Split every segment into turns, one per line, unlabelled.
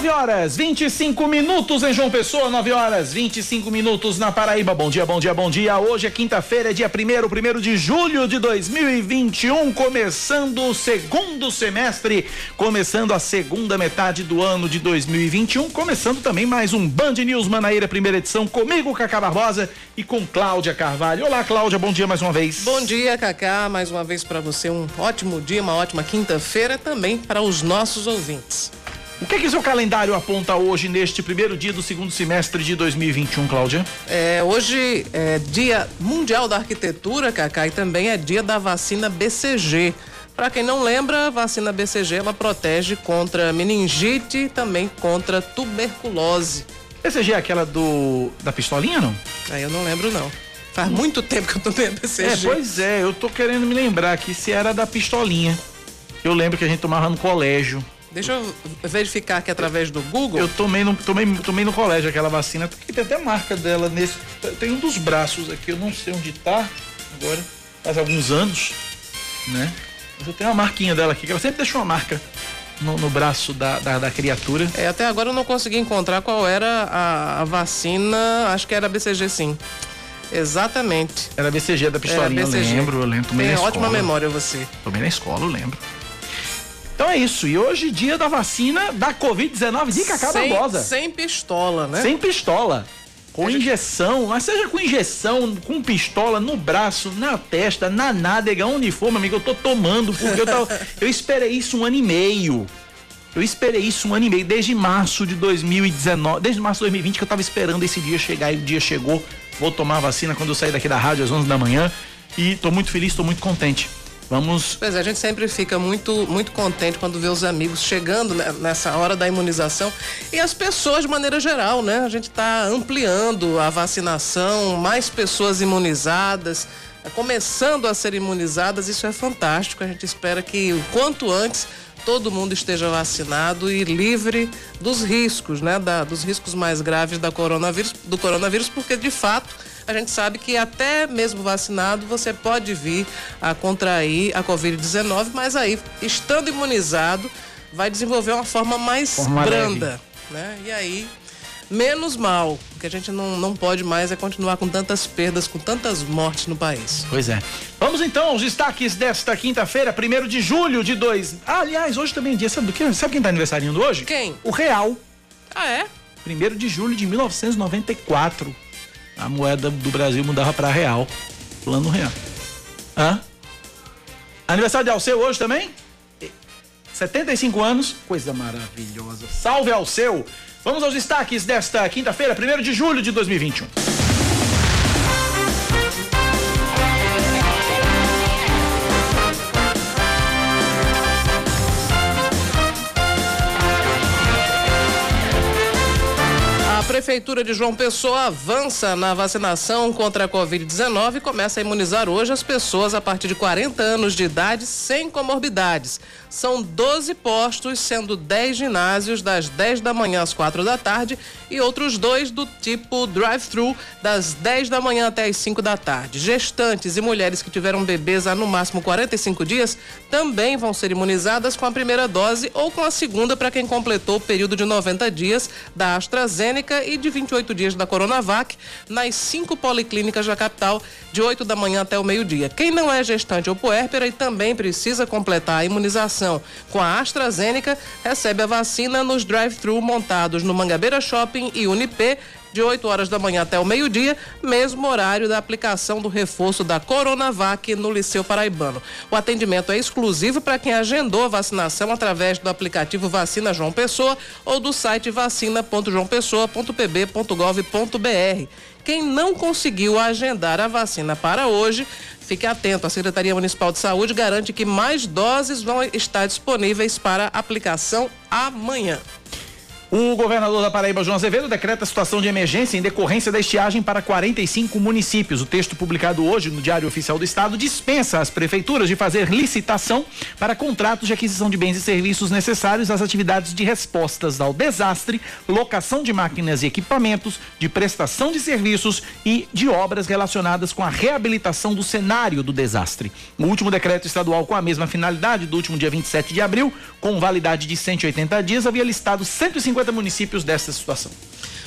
9 horas 25 minutos em João Pessoa, 9 horas 25 minutos na Paraíba. Bom dia, bom dia, bom dia. Hoje é quinta-feira, dia 1 primeiro de julho de 2021, começando o segundo semestre, começando a segunda metade do ano de 2021, começando também mais um Band News Manaíra, primeira edição, comigo, Cacá Barbosa e com Cláudia Carvalho. Olá, Cláudia, bom dia mais uma vez.
Bom dia, Cacá, mais uma vez para você, um ótimo dia, uma ótima quinta-feira também para os nossos ouvintes.
O que, que seu calendário aponta hoje, neste primeiro dia do segundo semestre de 2021, Cláudia?
É, hoje é Dia Mundial da Arquitetura, Cacá, e também é dia da vacina BCG. Para quem não lembra, a vacina BCG ela protege contra meningite e também contra tuberculose.
BCG é aquela do da pistolinha, não?
Aí eu não lembro não. Faz muito tempo que eu tomei a BCG.
É, pois é, eu tô querendo me lembrar aqui se era da pistolinha. Eu lembro que a gente tomava no colégio.
Deixa eu verificar aqui através do Google.
Eu tomei no, tomei, tomei no colégio aquela vacina, porque tem até marca dela nesse. Tem um dos braços aqui, eu não sei onde tá agora, faz alguns anos, né? Mas eu tenho uma marquinha dela aqui, que ela sempre deixou uma marca no, no braço da, da, da, criatura.
É, até agora eu não consegui encontrar qual era a, a vacina, acho que era BCG sim. Exatamente.
Era BCG da pistolinha,
BCG.
eu lembro, eu lembro.
Tomei Tem ótima memória você.
Tomei na escola, eu lembro. Então é isso. E hoje, dia da vacina da Covid-19 de Cacá
sem,
Barbosa.
Sem pistola, né?
Sem pistola. Com é injeção, mas seja com injeção, com pistola no braço, na testa, na nádega, onde for, meu amigo, eu tô tomando, porque eu, tava, eu esperei isso um ano e meio. Eu esperei isso um ano e meio, desde março de 2019, desde março de 2020 que eu tava esperando esse dia chegar e o dia chegou. Vou tomar a vacina quando eu sair daqui da rádio às 11 da manhã e tô muito feliz, tô muito contente. Vamos.
Pois é, a gente sempre fica muito, muito contente quando vê os amigos chegando nessa hora da imunização e as pessoas de maneira geral, né? A gente está ampliando a vacinação, mais pessoas imunizadas, começando a ser imunizadas, isso é fantástico. A gente espera que o quanto antes todo mundo esteja vacinado e livre dos riscos, né? Da, dos riscos mais graves da coronavírus, do coronavírus, porque de fato a gente sabe que até mesmo vacinado você pode vir a contrair a Covid-19, mas aí, estando imunizado, vai desenvolver uma forma mais forma branda. Né? E aí, menos mal. O que a gente não, não pode mais é continuar com tantas perdas, com tantas mortes no país.
Pois é. Vamos então aos destaques desta quinta-feira, 1 de julho de dois. Ah, aliás, hoje também é dia. Sabe do que? Sabe quem está aniversariando hoje?
Quem?
O Real.
Ah, é?
1 de julho de 1994 a moeda do Brasil mudava para real. Plano real. Hã? Aniversário de Alceu hoje também? 75 anos, coisa maravilhosa. Salve Alceu! Vamos aos destaques desta quinta-feira, 1 de julho de 2021.
Prefeitura de João Pessoa avança na vacinação contra a Covid-19 e começa a imunizar hoje as pessoas a partir de 40 anos de idade sem comorbidades. São 12 postos, sendo 10 ginásios das 10 da manhã às 4 da tarde e outros dois do tipo drive-thru das 10 da manhã até as 5 da tarde. Gestantes e mulheres que tiveram bebês há no máximo 45 dias também vão ser imunizadas com a primeira dose ou com a segunda para quem completou o período de 90 dias da AstraZeneca e de 28 dias da Coronavac nas cinco policlínicas da capital, de 8 da manhã até o meio-dia. Quem não é gestante ou puérpera e também precisa completar a imunização com a AstraZeneca, recebe a vacina nos drive-thru montados no Mangabeira Shopping e Unip de 8 horas da manhã até o meio-dia, mesmo horário da aplicação do reforço da Coronavac no Liceu Paraibano. O atendimento é exclusivo para quem agendou a vacinação através do aplicativo Vacina João Pessoa ou do site vacina.joaopessoa.pb.gov.br. Quem não conseguiu agendar a vacina para hoje, fique atento. A Secretaria Municipal de Saúde garante que mais doses vão estar disponíveis para aplicação amanhã.
O governador da Paraíba, João Azevedo, decreta situação de emergência em decorrência da estiagem para 45 municípios. O texto publicado hoje no Diário Oficial do Estado dispensa as prefeituras de fazer licitação para contratos de aquisição de bens e serviços necessários às atividades de respostas ao desastre, locação de máquinas e equipamentos, de prestação de serviços e de obras relacionadas com a reabilitação do cenário do desastre. O último decreto estadual com a mesma finalidade, do último dia 27 de abril, com validade de 180 dias, havia listado 150 50 municípios dessa situação.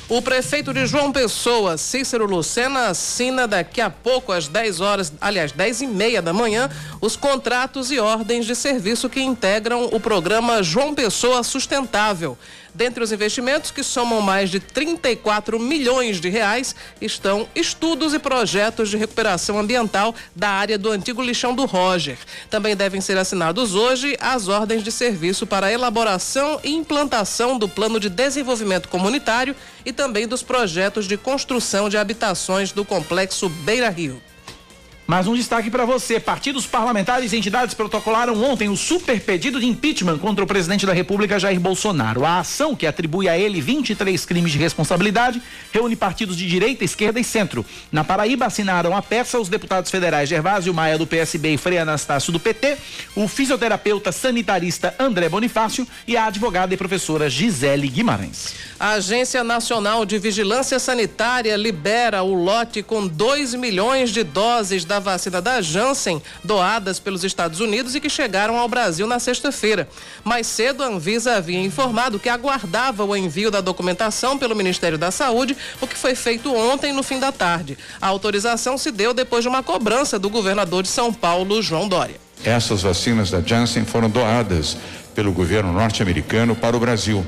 O prefeito de João Pessoa, Cícero Lucena, assina daqui a pouco, às 10 horas, aliás, 10 e meia da manhã, os contratos e ordens de serviço que integram o programa João Pessoa Sustentável. Dentre os investimentos, que somam mais de 34 milhões de reais, estão estudos e projetos de recuperação ambiental da área do antigo lixão do Roger. Também devem ser assinados hoje as ordens de serviço para a elaboração e implantação do plano de desenvolvimento comunitário e também dos projetos de construção de habitações do complexo Beira Rio.
Mais um destaque para você. Partidos parlamentares e entidades protocolaram ontem o super pedido de impeachment contra o presidente da República, Jair Bolsonaro. A ação, que atribui a ele 23 crimes de responsabilidade, reúne partidos de direita, esquerda e centro. Na Paraíba, assinaram a peça os deputados federais Gervásio Maia, do PSB, e Frei Anastácio, do PT, o fisioterapeuta sanitarista André Bonifácio e a advogada e professora Gisele Guimarães.
A Agência Nacional de Vigilância Sanitária libera o lote com 2 milhões de doses da da vacina da Janssen, doadas pelos Estados Unidos e que chegaram ao Brasil na sexta-feira. Mais cedo, a Anvisa havia informado que aguardava o envio da documentação pelo Ministério da Saúde, o que foi feito ontem no fim da tarde. A autorização se deu depois de uma cobrança do governador de São Paulo, João Dória.
Essas vacinas da Janssen foram doadas pelo governo norte-americano para o Brasil.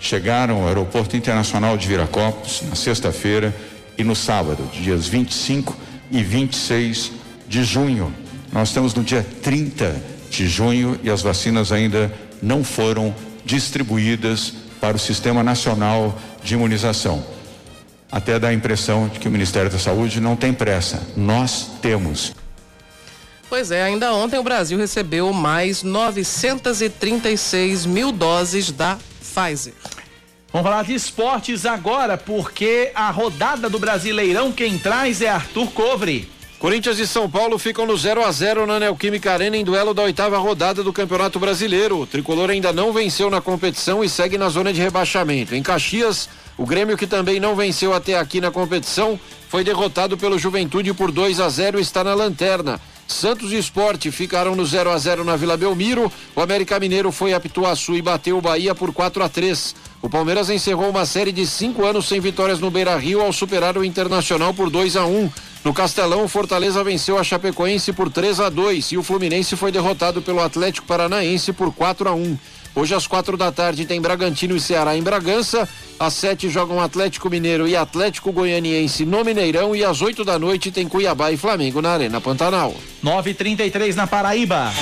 Chegaram ao Aeroporto Internacional de Viracopos na sexta-feira e no sábado, dias 25 e 26 de junho. Nós estamos no dia 30 de junho e as vacinas ainda não foram distribuídas para o Sistema Nacional de Imunização. Até dá a impressão de que o Ministério da Saúde não tem pressa. Nós temos.
Pois é, ainda ontem o Brasil recebeu mais 936 mil doses da Pfizer.
Vamos falar de esportes agora, porque a rodada do Brasileirão quem traz é Arthur Covre.
Corinthians e São Paulo ficam no 0 a 0 na Neoquímica Arena em duelo da oitava rodada do Campeonato Brasileiro. O tricolor ainda não venceu na competição e segue na zona de rebaixamento. Em Caxias, o Grêmio, que também não venceu até aqui na competição, foi derrotado pelo Juventude por 2 a 0 e está na lanterna. Santos e Esporte ficaram no 0 a 0 na Vila Belmiro. O América Mineiro foi a Pituaçu e bateu o Bahia por 4 a 3. O Palmeiras encerrou uma série de cinco anos sem vitórias no Beira Rio ao superar o Internacional por 2 a 1 No Castelão, o Fortaleza venceu a Chapecoense por 3 a 2 e o Fluminense foi derrotado pelo Atlético Paranaense por 4 a 1 Hoje, às quatro da tarde, tem Bragantino e Ceará em Bragança. Às sete jogam Atlético Mineiro e Atlético Goianiense no Mineirão. E às oito da noite tem Cuiabá e Flamengo na Arena Pantanal.
9h33 na Paraíba.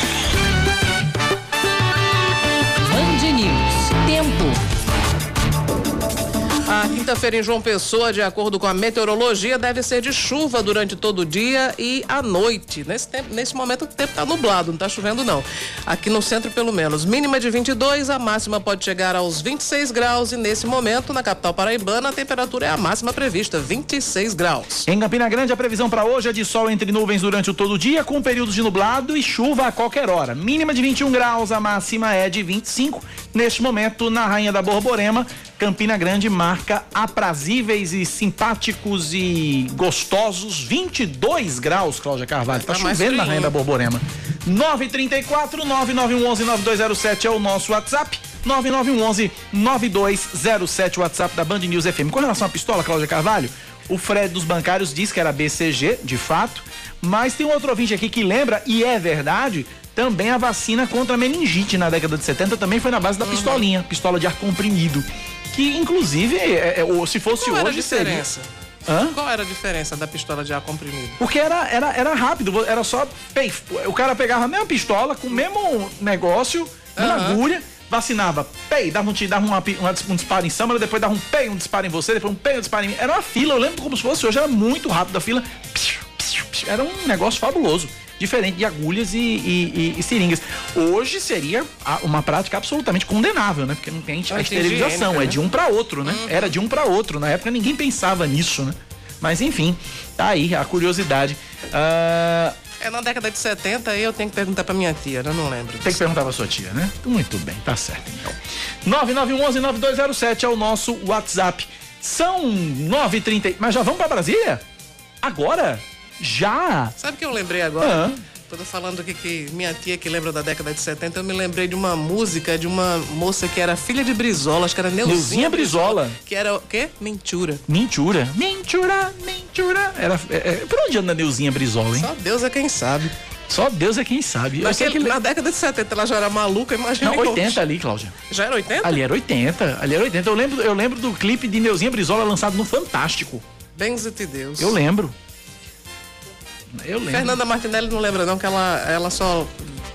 Quinta-feira em João Pessoa, de acordo com a meteorologia, deve ser de chuva durante todo o dia e à noite. Nesse, tempo, nesse momento o tempo está nublado, não está chovendo não. Aqui no centro pelo menos. Mínima de 22, a máxima pode chegar aos 26 graus e nesse momento na capital paraibana a temperatura é a máxima prevista, 26 graus.
Em Campina Grande a previsão para hoje é de sol entre nuvens durante o todo o dia com períodos de nublado e chuva a qualquer hora. Mínima de 21 graus, a máxima é de 25. Neste momento na Rainha da Borborema Campina Grande marca aprazíveis e simpáticos e gostosos 22 graus, Cláudia Carvalho. Tá, tá chovendo na Rainha da Borborema. 934 9911 9207 é o nosso WhatsApp. 9911 9207 WhatsApp da Band News FM. Com relação à pistola, Cláudia Carvalho, o Fred dos bancários diz que era BCG, de fato, mas tem um outro ouvinte aqui que lembra, e é verdade, também a vacina contra meningite na década de 70 também foi na base da uhum. pistolinha, pistola de ar comprimido que inclusive, é, é, se fosse
Qual
hoje.
Era a diferença? Hã? Qual era a diferença da pistola de ar comprimido?
Porque era, era, era rápido, era só. O cara pegava a mesma pistola, com o mesmo negócio, uma uhum. agulha, vacinava, pei, dava um, dava uma, uma, um disparo em Samara, depois dava um pei, um disparo em você, depois um pei, um disparo em mim. Era uma fila, eu lembro como se fosse hoje, era muito rápido a fila. Era um negócio fabuloso. Diferente de agulhas e, e, e, e seringas. Hoje seria uma prática absolutamente condenável, né? Porque não tem a esterilização, é de um para outro, né? Uhum. Era de um para outro. Na época ninguém pensava nisso, né? Mas enfim, tá aí a curiosidade. Uh,
é na década de 70 e eu tenho que perguntar pra minha tia, eu não lembro.
Disso. Tem que perguntar pra sua tia, né? Muito bem, tá certo então. 9911-9207 é o nosso WhatsApp. São 9h30. Mas já vamos pra Brasília? Agora? Já?
Sabe o que eu lembrei agora? Ah. Tô falando aqui que minha tia que lembra da década de 70, eu me lembrei de uma música de uma moça que era filha de Brizola, acho que era Neuzinha,
Neuzinha Brizola.
Que era o quê? Mentura.
Mentura. Mentura, mentura. Era, é, é, por onde anda Neuzinha Brizola, hein?
Só Deus é quem sabe.
Só Deus é quem sabe.
Naquele, que... Na década de 70 ela já era maluca, imagina.
Não, 80 hoje. ali, Cláudia.
Já era 80?
Ali era 80. Ali era 80. Eu lembro, eu lembro do clipe de Neuzinha Brizola lançado no Fantástico.
Benze-te Deus.
Eu lembro. Eu lembro.
Fernanda Martinelli não lembra não, que ela, ela só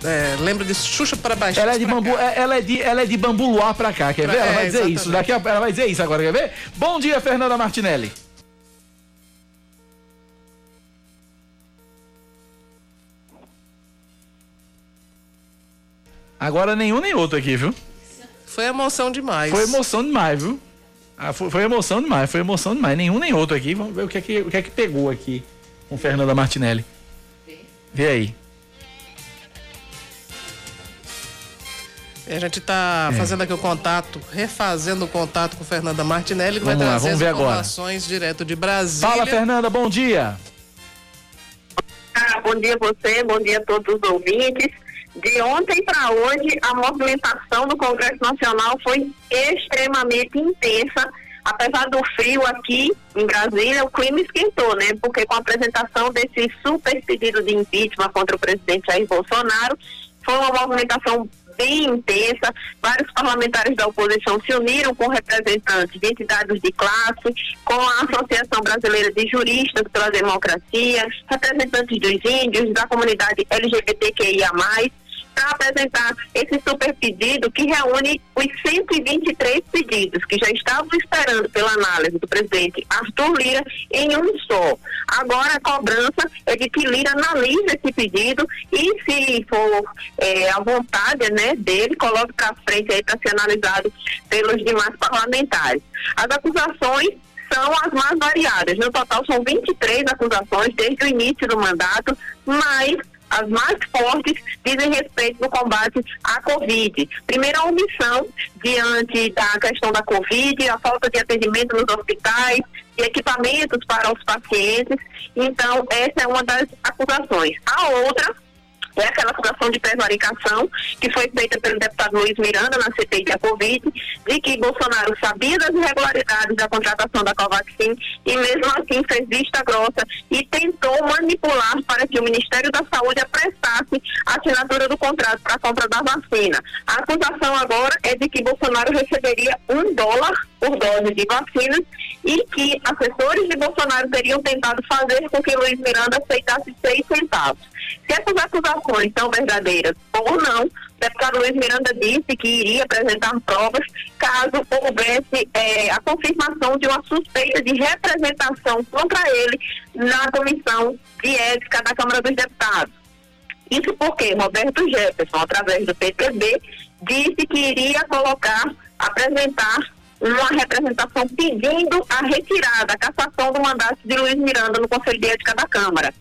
é, lembra de Xuxa para baixo.
Ela é de bambu, cá. ela é de, ela é de bambu luar pra cá, quer pra, ver? Ela é, vai dizer exatamente. isso. Daqui a, ela vai dizer isso agora, quer ver? Bom dia, Fernanda Martinelli. Agora nenhum nem outro aqui, viu?
Foi emoção demais.
Foi emoção demais, viu? Ah, foi, foi, emoção demais, foi emoção demais. Nenhum nem outro aqui. Vamos ver o que é que, o que, é que pegou aqui com Fernanda Martinelli. Vê aí.
A gente está é. fazendo aqui o contato, refazendo o contato com Fernanda Martinelli, que
vamos
vai
lá,
trazer informações
agora.
direto de Brasília.
Fala, Fernanda, bom dia.
Ah, bom dia a você, bom dia a todos os ouvintes. De ontem para hoje, a movimentação do Congresso Nacional foi extremamente intensa apesar do frio aqui em Brasília, o clima esquentou, né? Porque com a apresentação desse super pedido de impeachment contra o presidente Jair Bolsonaro, foi uma movimentação bem intensa. Vários parlamentares da oposição se uniram com representantes de entidades de classe, com a Associação Brasileira de Juristas pela Democracia, representantes dos índios, da comunidade LGBTQIA apresentar esse super pedido que reúne os 123 pedidos que já estavam esperando pela análise do presidente Arthur Lira em um só. Agora a cobrança é de que Lira analise esse pedido e, se for é, a vontade né, dele, coloque para frente aí para ser analisado pelos demais parlamentares. As acusações são as mais variadas. No total, são 23 acusações desde o início do mandato, mas as mais fortes dizem respeito no combate à Covid. Primeiro, a omissão diante da questão da Covid, a falta de atendimento nos hospitais, de equipamentos para os pacientes. Então, essa é uma das acusações. A outra é aquela acusação de prevaricação que foi feita pelo deputado Luiz Miranda na CPI da Covid, de que Bolsonaro sabia das irregularidades da contratação da Covaxin e mesmo assim fez vista grossa e tentou manipular para que o Ministério da Saúde apressasse a assinatura do contrato para a compra da vacina. A acusação agora é de que Bolsonaro receberia um dólar por dose de vacinas e que assessores de Bolsonaro teriam tentado fazer com que Luiz Miranda aceitasse seis centavos. Se essas acusações são verdadeiras ou não, o deputado Luiz Miranda disse que iria apresentar provas caso houvesse é, a confirmação de uma suspeita de representação contra ele na comissão de ética da Câmara dos Deputados. Isso porque Roberto Jefferson, através do PTB, disse que iria colocar, apresentar uma representação pedindo a retirada, a cassação do mandato de Luiz Miranda no Conselho de Ética da Câmara.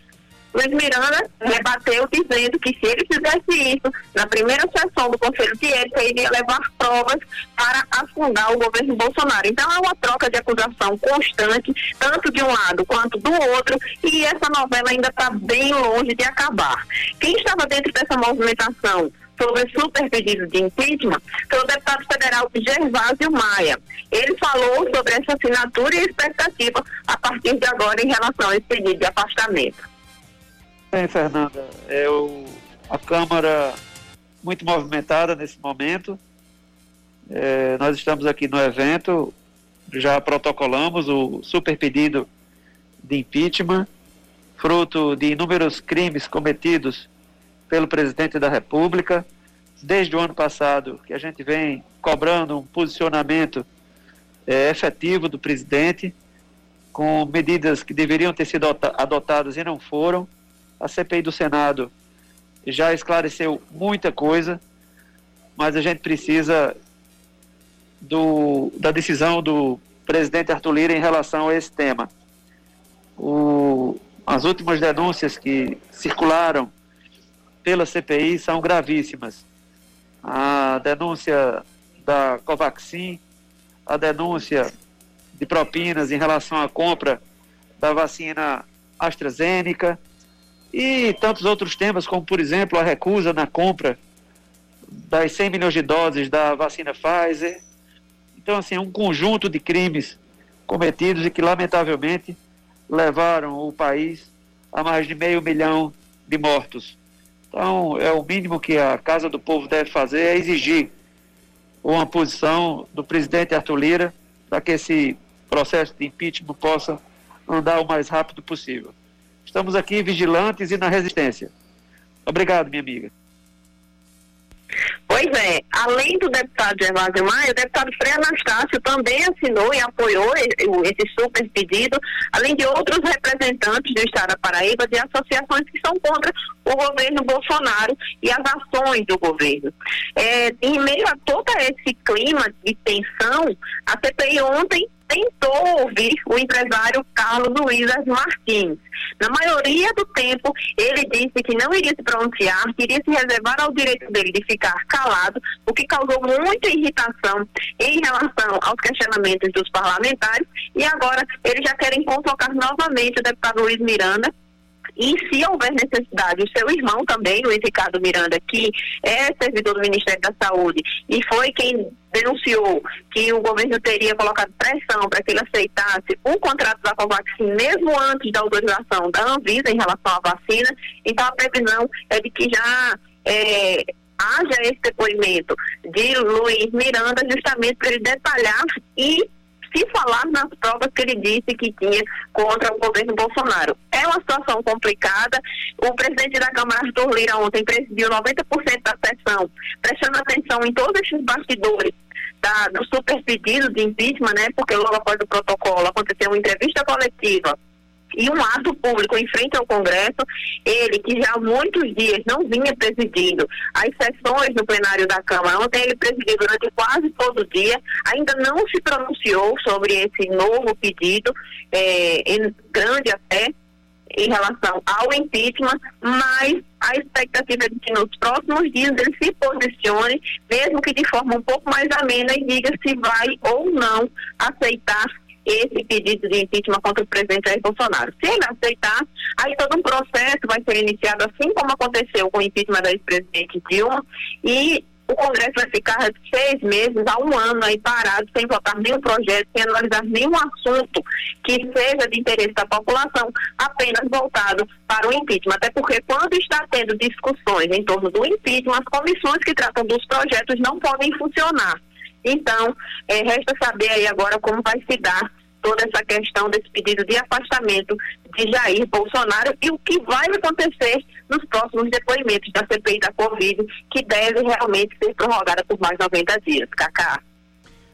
Luiz Miranda rebateu dizendo que se ele fizesse isso, na primeira sessão do Conselho de Ética, ele ia levar provas para afundar o governo Bolsonaro. Então é uma troca de acusação constante, tanto de um lado quanto do outro, e essa novela ainda está bem longe de acabar. Quem estava dentro dessa movimentação sobre super pedido de impeachment foi o deputado federal Gervásio Maia. Ele falou sobre essa assinatura e expectativa a partir de agora em relação a esse pedido de afastamento.
Bem, Fernanda, é o, a Câmara muito movimentada nesse momento. É, nós estamos aqui no evento, já protocolamos o super pedido de impeachment, fruto de inúmeros crimes cometidos pelo presidente da República. Desde o ano passado, que a gente vem cobrando um posicionamento é, efetivo do presidente, com medidas que deveriam ter sido adotadas e não foram A CPI do Senado já esclareceu muita coisa, mas a gente precisa do, da decisão do presidente Arthur Lira em relação a esse tema. O, as últimas denúncias que circularam pela CPI são gravíssimas. A denúncia da Covaxin, a denúncia de propinas em relação à compra da vacina AstraZeneca e tantos outros temas, como, por exemplo, a recusa na compra das 100 milhões de doses da vacina Pfizer. Então, assim, um conjunto de crimes cometidos e que, lamentavelmente, levaram o país a mais de meio milhão de mortos. Então, é o mínimo que a Casa do Povo deve fazer é exigir uma posição do presidente Arthur Lira para que esse processo de impeachment possa andar o mais rápido possível. Estamos aqui vigilantes e na resistência. Obrigado, minha amiga.
Pois é, além do deputado Gervásio Maia, o deputado Frei Anastácio também assinou e apoiou esse super pedido, além de outros representantes do Estado da Paraíba de associações que são contra o governo Bolsonaro e as ações do governo. É, em meio a todo esse clima de tensão, a CPI ontem tentou ouvir o empresário Carlos Luiz Martins. Na maioria do tempo, ele disse que não iria se pronunciar, que iria se reservar ao direito dele de ficar calado, o que causou muita irritação em relação aos questionamentos dos parlamentares. E agora eles já querem convocar novamente o deputado Luiz Miranda e se houver necessidade, o seu irmão também, o Ricardo Miranda, que é servidor do Ministério da Saúde e foi quem denunciou que o governo teria colocado pressão para que ele aceitasse o contrato da Covaxin mesmo antes da autorização da Anvisa em relação à vacina. Então a previsão é de que já é, haja esse depoimento de Luiz Miranda justamente para ele detalhar e se falar nas provas que ele disse que tinha contra o governo Bolsonaro. É uma situação complicada. O presidente da Câmara, Arthur Lira, ontem presidiu 90% da sessão, prestando atenção em todos esses bastidores da, do super pedido de impeachment, né? Porque logo após o protocolo aconteceu uma entrevista coletiva e um ato público em frente ao Congresso, ele que já há muitos dias não vinha presidindo as sessões no plenário da Câmara, ontem ele presidiu durante quase todo o dia, ainda não se pronunciou sobre esse novo pedido, é, grande até, em relação ao impeachment, mas a expectativa é de que nos próximos dias ele se posicione, mesmo que de forma um pouco mais amena, e diga se vai ou não aceitar esse pedido de impeachment contra o presidente Jair Bolsonaro. Se ele aceitar, aí todo um processo vai ser iniciado, assim como aconteceu com o impeachment da ex-presidente Dilma, e o Congresso vai ficar seis meses a um ano aí parado, sem votar nenhum projeto, sem analisar nenhum assunto que seja de interesse da população, apenas voltado para o impeachment. Até porque quando está tendo discussões em torno do impeachment, as comissões que tratam dos projetos não podem funcionar. Então, é, resta saber aí agora como vai se dar toda essa questão desse pedido de afastamento de Jair Bolsonaro e o que vai acontecer nos próximos depoimentos da CPI da Covid, que deve realmente ser prorrogada por mais 90 dias. Cacá.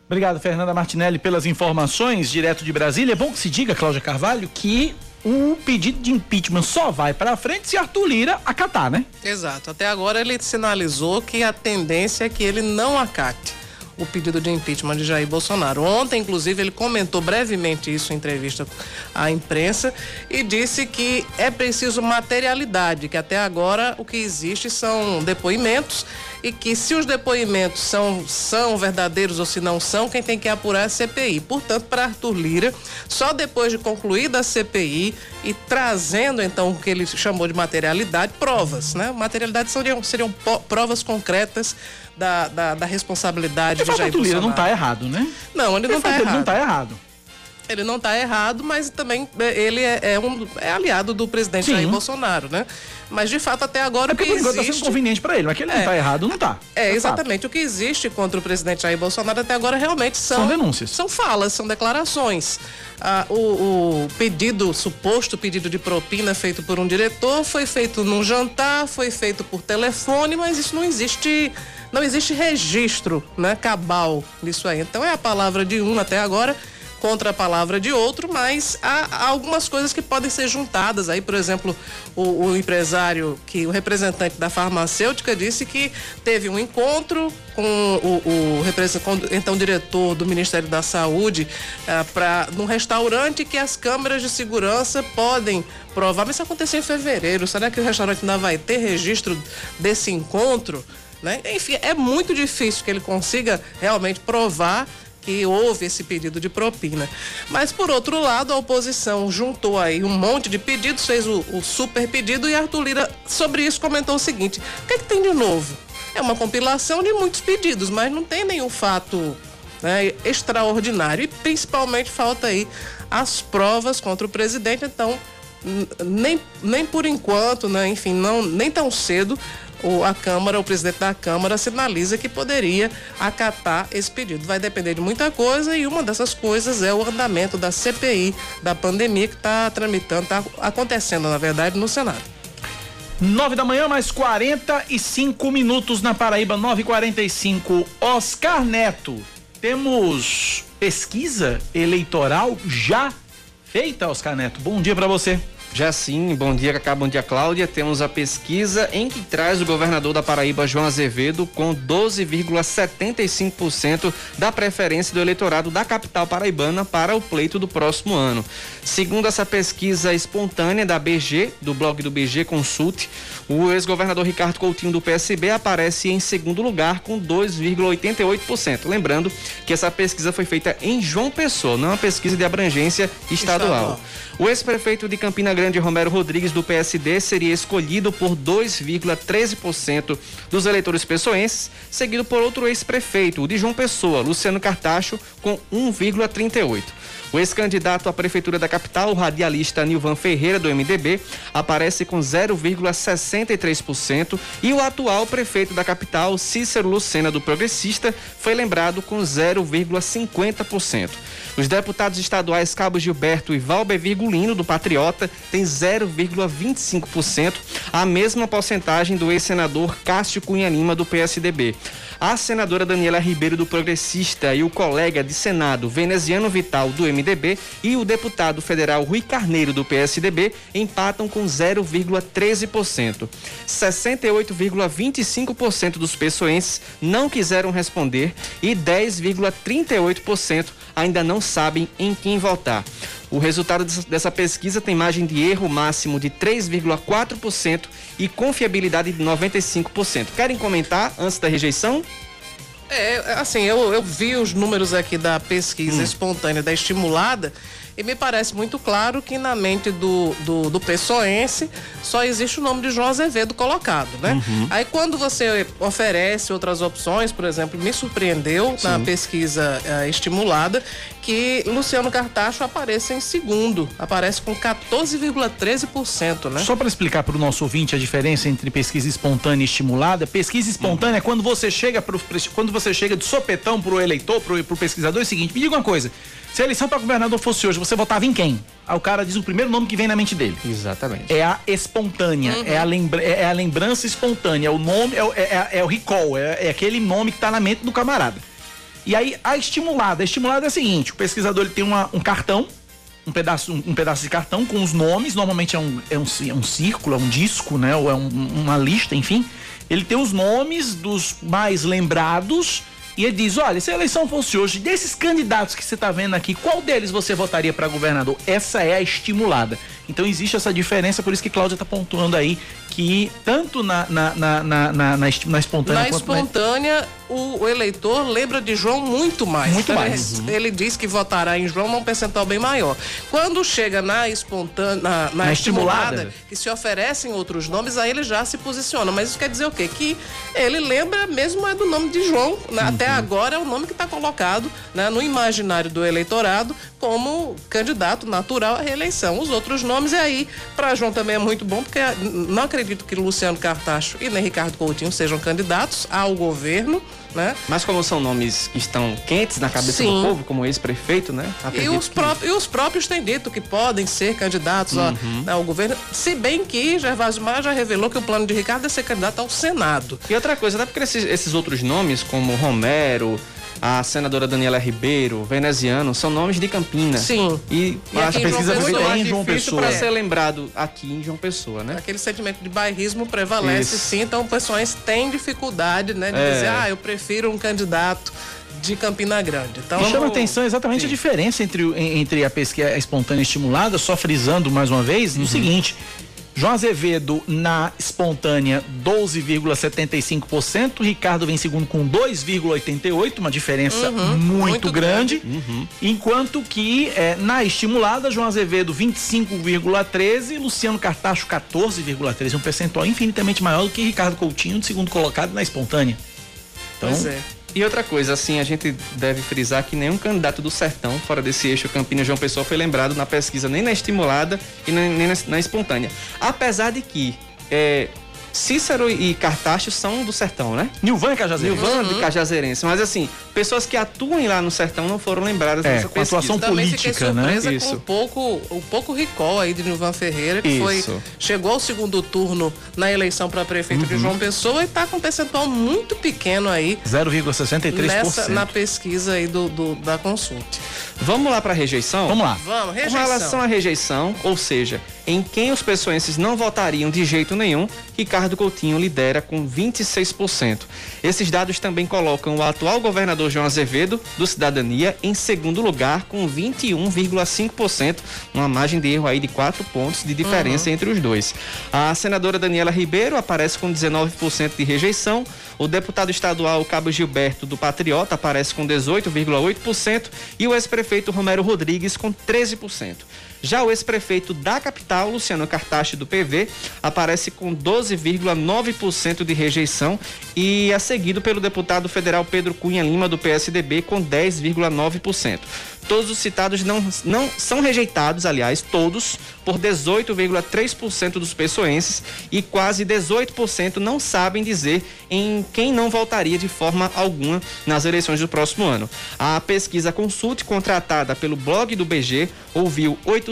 Obrigado, Fernanda Martinelli, pelas informações direto de Brasília. É bom que se diga, Cláudia Carvalho, que o pedido de impeachment só vai para frente se Arthur Lira acatar, né?
Exato. Até agora ele sinalizou que a tendência é que ele não acate o pedido de impeachment de Jair Bolsonaro. Ontem, inclusive, ele comentou brevemente isso em entrevista à imprensa e disse que é preciso materialidade, que até agora o que existe são depoimentos e que se os depoimentos são, são verdadeiros ou se não são, quem tem que apurar é a CPI. Portanto, para Arthur Lira, só depois de concluída a CPI e trazendo então o que ele chamou de materialidade, provas, né? Materialidade seriam, seriam provas concretas da, da, da responsabilidade de Jair Bolsonaro.
não está errado, né?
Não, ele não está errado.
Ele não está errado.
Ele não está errado, mas também é, ele é, é, um, é aliado do presidente Sim. Jair Bolsonaro, né? Mas de fato até agora
é
o que existe...
Está sendo conveniente para ele, mas que ele é, não está errado, não está.
É, é exatamente. Fato. O que existe contra o presidente Jair Bolsonaro até agora realmente são...
São denúncias.
São falas, são declarações. Ah, o, o pedido, suposto pedido de propina feito por um diretor foi feito num jantar, foi feito por telefone, mas isso não existe não existe registro, né, cabal nisso aí. Então é a palavra de um até agora contra a palavra de outro, mas há, algumas coisas que podem ser juntadas. Aí, por exemplo, o, o, empresário, que o representante da farmacêutica disse que teve um encontro com o, o representante, então diretor do Ministério da Saúde, ah, para num restaurante que as câmeras de segurança podem provar. Mas isso aconteceu em fevereiro. Será que o restaurante ainda vai ter registro desse encontro? Né? Enfim, é muito difícil que ele consiga realmente provar que houve esse pedido de propina. Mas, por outro lado, a oposição juntou aí um monte de pedidos, fez o, o super pedido e Arthur Lira, sobre isso, comentou o seguinte: o que, é que tem de novo? É uma compilação de muitos pedidos, mas não tem nenhum fato né, extraordinário. E principalmente falta aí as provas contra o presidente, então nem, nem por enquanto, né, enfim, não, nem tão cedo o, a Câmara, o presidente da Câmara sinaliza que poderia acatar esse pedido. Vai depender de muita coisa e uma dessas coisas é o andamento da CPI da pandemia que está tramitando, está acontecendo, na verdade, no Senado.
9 da manhã, mais 45 minutos na Paraíba, 9h45. Oscar Neto, temos pesquisa eleitoral já feita, Oscar Neto. Bom dia para você.
Já sim, bom dia, Cacá, bom dia, Cláudia. Temos a pesquisa em que traz o governador da Paraíba, João Azevedo, com 12,75% da preferência do eleitorado da capital paraibana para o pleito do próximo ano. Segundo essa pesquisa espontânea da BG, do blog do BG Consulte, o ex-governador Ricardo Coutinho do PSB aparece em segundo lugar com 2,88%. Lembrando que essa pesquisa foi feita em João Pessoa, não é uma pesquisa de abrangência estadual. estadual. O ex-prefeito de Campina Grande, Romero Rodrigues, do PSD, seria escolhido por 2,13% dos eleitores pessoenses, seguido por outro ex-prefeito, o de João Pessoa, Luciano Cartacho, com 1,38%. O ex-candidato à prefeitura da capital, o radialista Nilvan Ferreira, do MDB, aparece com 0,63% e o atual prefeito da capital, Cícero Lucena, do Progressista, foi lembrado com 0,50%. Os deputados estaduais Cabo Gilberto e Valber Virgulino, do Patriota, têm 0,25%, a mesma porcentagem do ex-senador Cássio Cunha Lima, do PSDB. A senadora Daniela Ribeiro, do Progressista, e o colega de Senado Veneziano Vital, do MDB, e o deputado federal Rui Carneiro, do PSDB, empatam com 0,13%. 68,25% dos pessoenses não quiseram responder e 10,38% ainda não sabem em quem votar. O resultado dessa pesquisa tem margem de erro máximo de 3,4% e confiabilidade de 95%. Querem comentar antes da rejeição?
É, assim, eu, eu vi os números aqui da pesquisa hum. espontânea da estimulada e me parece muito claro que na mente do, do, do pessoense só existe o nome de João Azevedo colocado, né? Uhum. Aí quando você oferece outras opções, por exemplo, me surpreendeu Sim. na pesquisa uh, estimulada que Luciano Cartacho aparece em segundo, aparece com 14,13%, né?
Só para explicar para o nosso ouvinte a diferença entre pesquisa espontânea e estimulada, pesquisa espontânea é quando você chega pro, quando você chega de sopetão pro eleitor, pro, pro pesquisador, é o seguinte, me diga uma coisa, se a eleição para governador fosse hoje, você votava em quem? Aí o cara diz o primeiro nome que vem na mente dele.
Exatamente.
É a espontânea, uhum. é, a lembra, é a lembrança espontânea, é o nome, é, é, é o recall, é, é, aquele nome que está na mente do camarada. E aí a estimulada, a estimulada é a seguinte: o pesquisador ele tem uma, um cartão, um pedaço, um, um, pedaço de cartão com os nomes, normalmente é um, é um, é um círculo, é um disco, né? Ou é um, uma lista, enfim. Ele tem os nomes dos mais lembrados e ele diz: olha, se a eleição fosse hoje, desses candidatos que você está vendo aqui, qual deles você votaria para governador? Essa é a estimulada. Então existe essa diferença, por isso que Cláudia está pontuando aí que tanto na, na, na, na, na, na espontânea.
Na espontânea, na... O, o, eleitor lembra de João muito mais.
Muito mais.
Ele, uhum. ele, diz que votará em João num percentual bem maior. Quando chega na espontânea, na, na, na estimulada, estimulada, que se oferecem outros nomes, aí ele já se posiciona. Mas isso quer dizer o quê? Que ele lembra mesmo é do nome de João. Né? Uhum. Até agora é o nome que está colocado né, no imaginário do eleitorado como candidato natural à reeleição. Os outros nomes, e aí, para João também é muito bom, porque não acredito acredito que Luciano Cartacho e nem Ricardo Coutinho sejam candidatos ao governo. Né?
Mas como são nomes que estão quentes na cabeça Sim. do povo, como ex-prefeito, né?
E os, que... próprios, e os próprios têm dito que podem ser candidatos uhum. ao governo, se bem que Gervásio Maia já revelou que o plano de Ricardo é ser candidato ao Senado.
E outra coisa, até porque esses, esses outros nomes, como Romero, a senadora Daniela Ribeiro, veneziano, são nomes de Campinas.
Sim.
E,
E
a
aqui em João
pesquisa foi
em João
difícil
Pessoa.
para ser lembrado aqui em João Pessoa, né?
Aquele sentimento de bairrismo prevalece
Isso.
sim, então pessoas têm dificuldade, né, de
É.
dizer, ah, eu prefiro um candidato de Campina Grande. Então,
E chama atenção exatamente a diferença entre, entre a pesquisa espontânea e estimulada, só frisando mais uma vez, no seguinte. João Azevedo na espontânea 12,75%, Ricardo vem em segundo com 2,88%, uma diferença muito,
muito
grande. Enquanto que eh, na estimulada, João Azevedo 25,13%, Luciano Cartacho 14,13%, um percentual infinitamente maior do que Ricardo Coutinho, de segundo colocado na espontânea. Então,
Pois é.
E outra coisa, assim, a gente deve frisar que nenhum candidato do sertão, fora desse eixo Campinas João Pessoa, foi lembrado na pesquisa, nem na estimulada e nem, na, na espontânea. Apesar de que é, Cícero e Cartacho são do sertão, né?
Nilvan Cajazeiros.
Nilvan de Cajazeirense. Mas assim, pessoas que atuem lá no sertão não foram lembradas
É,
nessa
com
pesquisa.
atuação
Também
política,
fiquei
né?
surpresa
Isso.
com o pouco, o pouco recall aí de Nilvan Ferreira, que foi
Isso.
chegou ao segundo turno na eleição para prefeito
Uhum.
de João Pessoa e está com um percentual muito pequeno aí
0,63%.
nessa na pesquisa aí do, do- da consulta.
Vamos lá para rejeição?
Vamos lá.
Vamos,
Com
rejeição.
relação à rejeição, ou seja, em quem os pessoenses não votariam de jeito nenhum, Ricardo Coutinho lidera com 26%. Esses dados também colocam o atual governador João Azevedo, do Cidadania, em segundo lugar, com 21,5%, uma margem de erro aí de 4 pontos de diferença entre os dois. A senadora Daniela Ribeiro aparece com 19% de rejeição, o deputado estadual Cabo Gilberto do Patriota aparece com 18,8% e o ex-prefeito Romero Rodrigues com 13%. Já o ex-prefeito da capital, Luciano Cartache do PV, aparece com 12,9% de rejeição e é seguido pelo deputado federal Pedro Cunha Lima do PSDB com 10,9%. Todos os citados não, não são rejeitados, aliás, todos, por 18,3% dos pessoenses e quase 18% não sabem dizer em quem não votaria de forma alguma nas eleições do próximo ano. A pesquisa Consulte, contratada pelo blog do BG, ouviu 800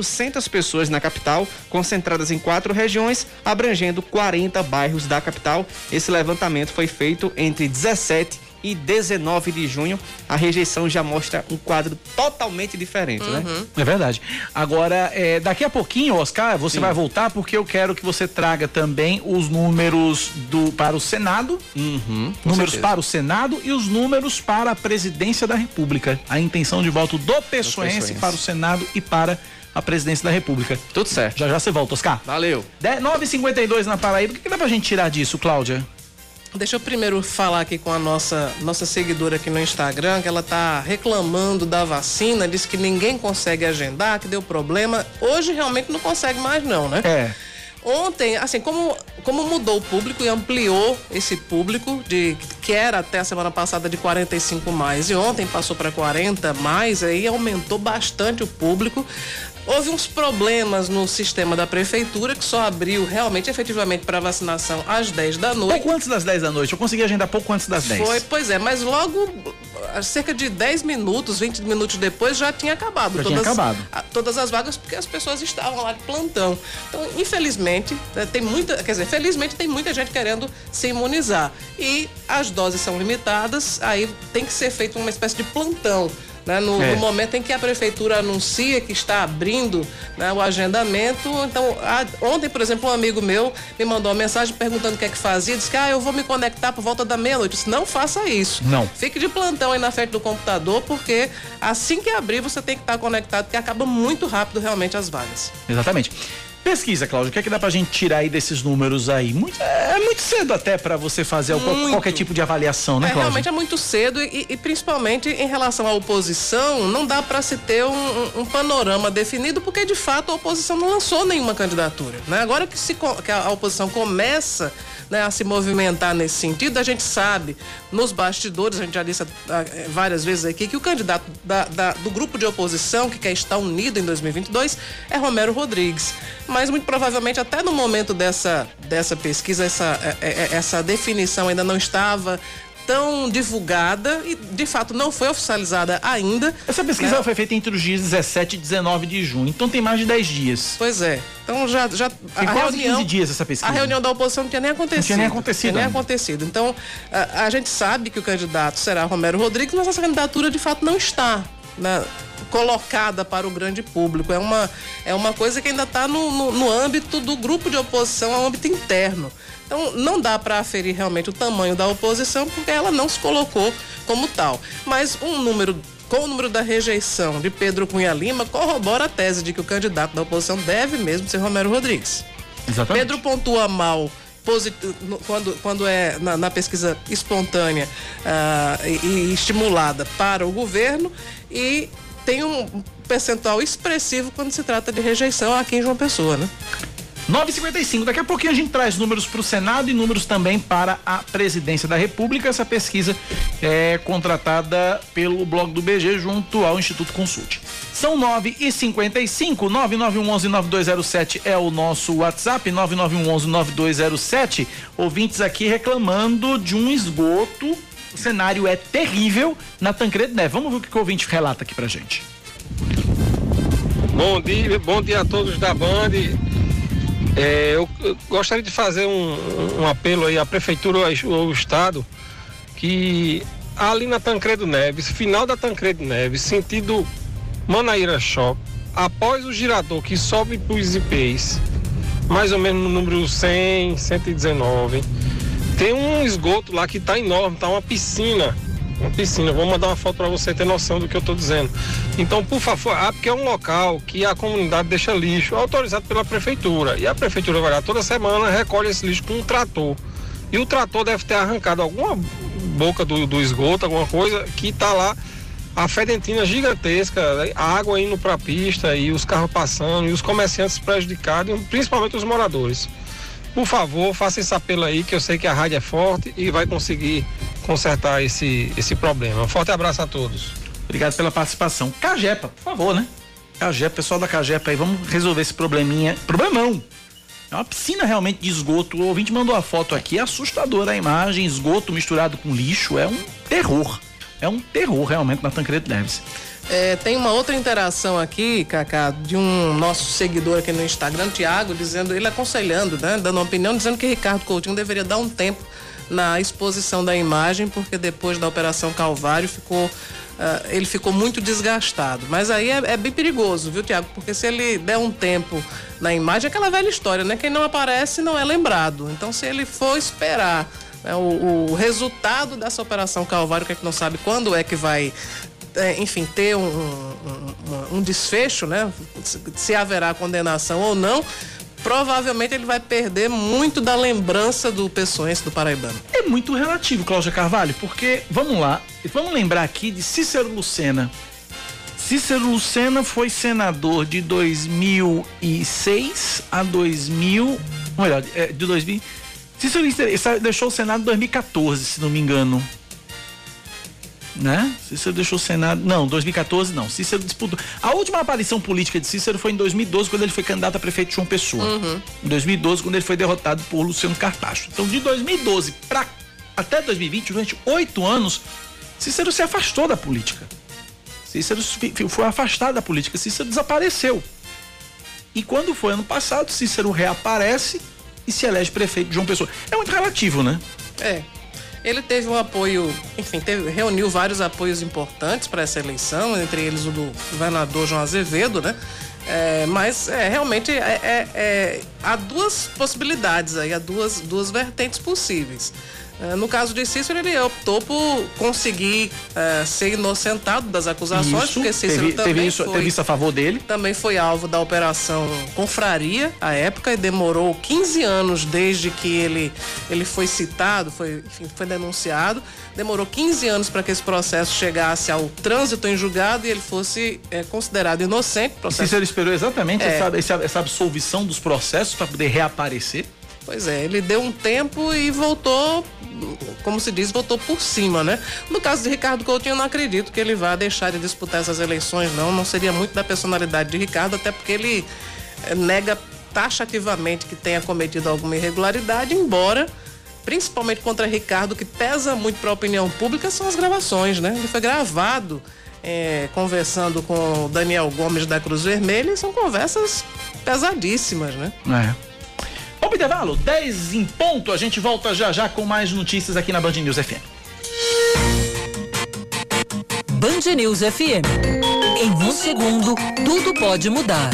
pessoas na capital, concentradas em quatro regiões, abrangendo 40 bairros da capital. Esse levantamento foi feito entre 17 e 19 de junho. A rejeição já mostra um quadro totalmente diferente, né?
É verdade. Agora, é, daqui a pouquinho, Oscar, você vai voltar porque eu quero que você traga também os números do para o Senado,
Uhum,
números
certeza.
para o Senado e os números para a presidência da República. A intenção de voto do Pessoense
Pessoense.
para o Senado e para a presidência da República.
Tudo certo.
Já já você volta, Oscar.
Valeu.
De- 9h52 na Paraíba. O que, que dá pra gente tirar disso, Cláudia?
Deixa eu primeiro falar aqui com a nossa, nossa seguidora aqui no Instagram, que ela tá reclamando da vacina, disse que ninguém consegue agendar, que deu problema. Hoje realmente não consegue mais não, né?
É.
Ontem, assim, como, como mudou o público e ampliou esse público, de que era até a semana passada de 45 mais, e ontem passou para 40 mais, aí aumentou bastante o público. Houve uns problemas no sistema da prefeitura, que só abriu realmente, efetivamente, para vacinação às 10 da noite.
Pouco antes das 10 da noite. Eu consegui agendar pouco antes das 10.
Foi, pois é, mas logo, ah, cerca de 10 minutos, 20 minutos depois, já tinha acabado.
Já tinha acabado.
a- todas as vagas, porque as pessoas estavam lá de plantão. Então, infelizmente, né, tem muita, quer dizer, felizmente tem muita gente querendo se imunizar. E as doses são limitadas, aí tem que ser feito uma espécie de plantão. Né, no,
É.
no momento em que a prefeitura anuncia que está abrindo né, o agendamento. Então, a- ontem, por exemplo, um amigo meu me mandou uma mensagem perguntando o que é que fazia. Disse que ah, eu vou me conectar por volta da meia-noite. Disse, não faça isso.
Não.
Fique de plantão aí na frente do computador, porque assim que abrir você tem que estar conectado, porque acaba muito rápido realmente as vagas.
Exatamente. Pesquisa, Cláudio, o que é que dá pra gente tirar aí desses números aí? Muito- é muito cedo até pra você fazer
Muito.
qualquer tipo de avaliação, né,
É,
Cláudio?
realmente é muito cedo e, e principalmente em relação à oposição, não dá para se ter um, um- panorama definido, porque de fato a oposição não lançou nenhuma candidatura. Né? Agora que, se que a oposição começa né, a se movimentar nesse sentido, a gente sabe nos bastidores, a gente já disse ah, eh, várias vezes aqui, que o candidato da- da- do grupo de oposição que quer estar unido em 2022 é Romero Rodrigues. Mas muito provavelmente até no momento dessa, dessa pesquisa, essa, eh, eh, essa definição ainda não estava tão divulgada e de fato não foi oficializada ainda.
Essa pesquisa né? foi feita entre os dias 17 e 19 de junho, então tem mais de 10 dias.
Pois é. Então já já
tem a quase reunião, 15 dias essa pesquisa.
A reunião da oposição não tinha nem acontecido. Não
tinha nem acontecido.
Tinha nem acontecido. Então a, a, gente sabe que o candidato será Romero Rodrigues, mas essa candidatura de fato não está na, colocada para o grande público. É uma, é uma coisa que ainda está no, no, no âmbito do grupo de oposição, ao âmbito interno. Então, não dá para aferir realmente o tamanho da oposição, porque ela não se colocou como tal. Mas um número com o número da rejeição de Pedro Cunha Lima, corrobora a tese de que o candidato da oposição deve mesmo ser Romero Rodrigues.
Exatamente.
Pedro pontua mal quando, quando é na, na pesquisa espontânea uh, e, e, estimulada para o governo e tem um percentual expressivo quando se trata de rejeição aqui em João Pessoa, né?
9,55. Daqui a pouquinho a gente traz números para o Senado e números também para a presidência da República. Essa pesquisa é contratada pelo blog do BG junto ao Instituto Consult. São 9 e 55 9911-9207 é o nosso WhatsApp, 9911-9207. Ouvintes aqui reclamando de um esgoto. O cenário é terrível na Tancredo Neves. Vamos ver o que o ouvinte relata aqui pra gente.
Bom dia, bom dia a todos da Band. É, eu, gostaria de fazer um, um, apelo aí à prefeitura ou ao estado que ali na Tancredo Neves, final da Tancredo Neves, sentido Manaíra Shop, após o girador que sobe para os IPs, mais ou menos no número 100, 119, tem um esgoto lá que está enorme, tá uma piscina piscina. Vou mandar uma foto para você ter noção do que eu estou dizendo. Então, por favor, ah, porque é um local que a comunidade deixa lixo autorizado pela prefeitura. E a prefeitura vai lá toda semana, recolhe esse lixo com um trator. E o trator deve ter arrancado alguma boca do, do esgoto, alguma coisa, que está lá a fedentina gigantesca, a água indo para a pista e os carros passando e os comerciantes prejudicados, principalmente os moradores. Por favor, faça esse apelo aí, que eu sei que a rádio é forte e vai conseguir consertar esse, esse problema. Um forte abraço a todos.
Obrigado pela participação. Cajepa, por favor, né? Cajepa, pessoal da Cajepa aí, vamos resolver esse probleminha. Problemão! É uma piscina realmente de esgoto. O ouvinte mandou a foto aqui, é assustadora a imagem, esgoto misturado com lixo, é um terror. É um terror realmente na Tancredo Neves.
É, tem uma outra interação aqui, Cacá, de um nosso seguidor aqui no Instagram, Tiago, dizendo, ele aconselhando, né? Dando uma opinião, dizendo que Ricardo Coutinho deveria dar um tempo na exposição da imagem, porque depois da Operação Calvário ficou. Uh, ele ficou muito desgastado. Mas aí é, é, bem perigoso, viu, Tiago? Porque se ele der um tempo na imagem, é aquela velha história, né? Quem não aparece não é lembrado. Então, se ele for esperar né, o, o, resultado dessa Operação Calvário, que a gente não sabe quando é que vai é, enfim, ter um, um, um, desfecho, né? Se haverá condenação ou não, provavelmente ele vai perder muito da lembrança do pessoense do Paraibano.
É muito relativo, Cláudia Carvalho, porque, vamos lá, vamos lembrar aqui de Cícero Lucena. Cícero Lucena foi senador de 2006 a 2000, melhor, é, de 2000. Cícero deixou o Senado em 2014, se não me engano né? Cícero deixou o Senado. Não, 2014 não. Cícero disputou. A última aparição política de Cícero foi em 2012, quando ele foi candidato a prefeito de João Pessoa. Uhum. Em 2012, quando ele foi derrotado por Luciano Cartacho. Então, de 2012 para até 2020, durante oito anos, Cícero se afastou da política. Cícero foi afastado da política. Cícero desapareceu. E quando foi ano passado, Cícero reaparece e se elege prefeito de João Pessoa. É muito relativo, né?
É. Ele teve um apoio, enfim, teve, reuniu vários apoios importantes para essa eleição, entre eles o do governador João Azevedo, né? É, mas é, realmente é, é, é, há duas possibilidades aí, há duas, duas vertentes possíveis. É, no caso de Cícero, ele optou por conseguir é, ser inocentado das acusações,
isso,
porque Cícero
teve,
também
teve isso,
foi,
teve isso a favor dele.
Também foi alvo da operação Confraria à época e demorou 15 anos desde que ele, ele foi citado, foi, enfim, foi denunciado. Demorou 15 anos para que esse processo chegasse ao trânsito em julgado e ele fosse é, considerado inocente.
Processo... Cícero esperou exatamente é. essa, essa absolvição dos processos para poder reaparecer.
Pois é, ele deu um tempo e voltou, como se diz, voltou por cima, né? No caso de Ricardo Coutinho, não acredito que ele vá deixar de disputar essas eleições, não. Não seria muito da personalidade de Ricardo, até porque ele eh, nega taxativamente que tenha cometido alguma irregularidade, embora principalmente contra Ricardo, que pesa muito para a opinião pública, são as gravações, né? Ele foi gravado é, conversando com Daniel Gomes da Cruz Vermelha e são conversas pesadíssimas, né?
É. Vamos intervalo, 10 em ponto. A gente volta já já com mais notícias aqui na Band News FM.
Band News FM. Em um segundo, tudo pode mudar.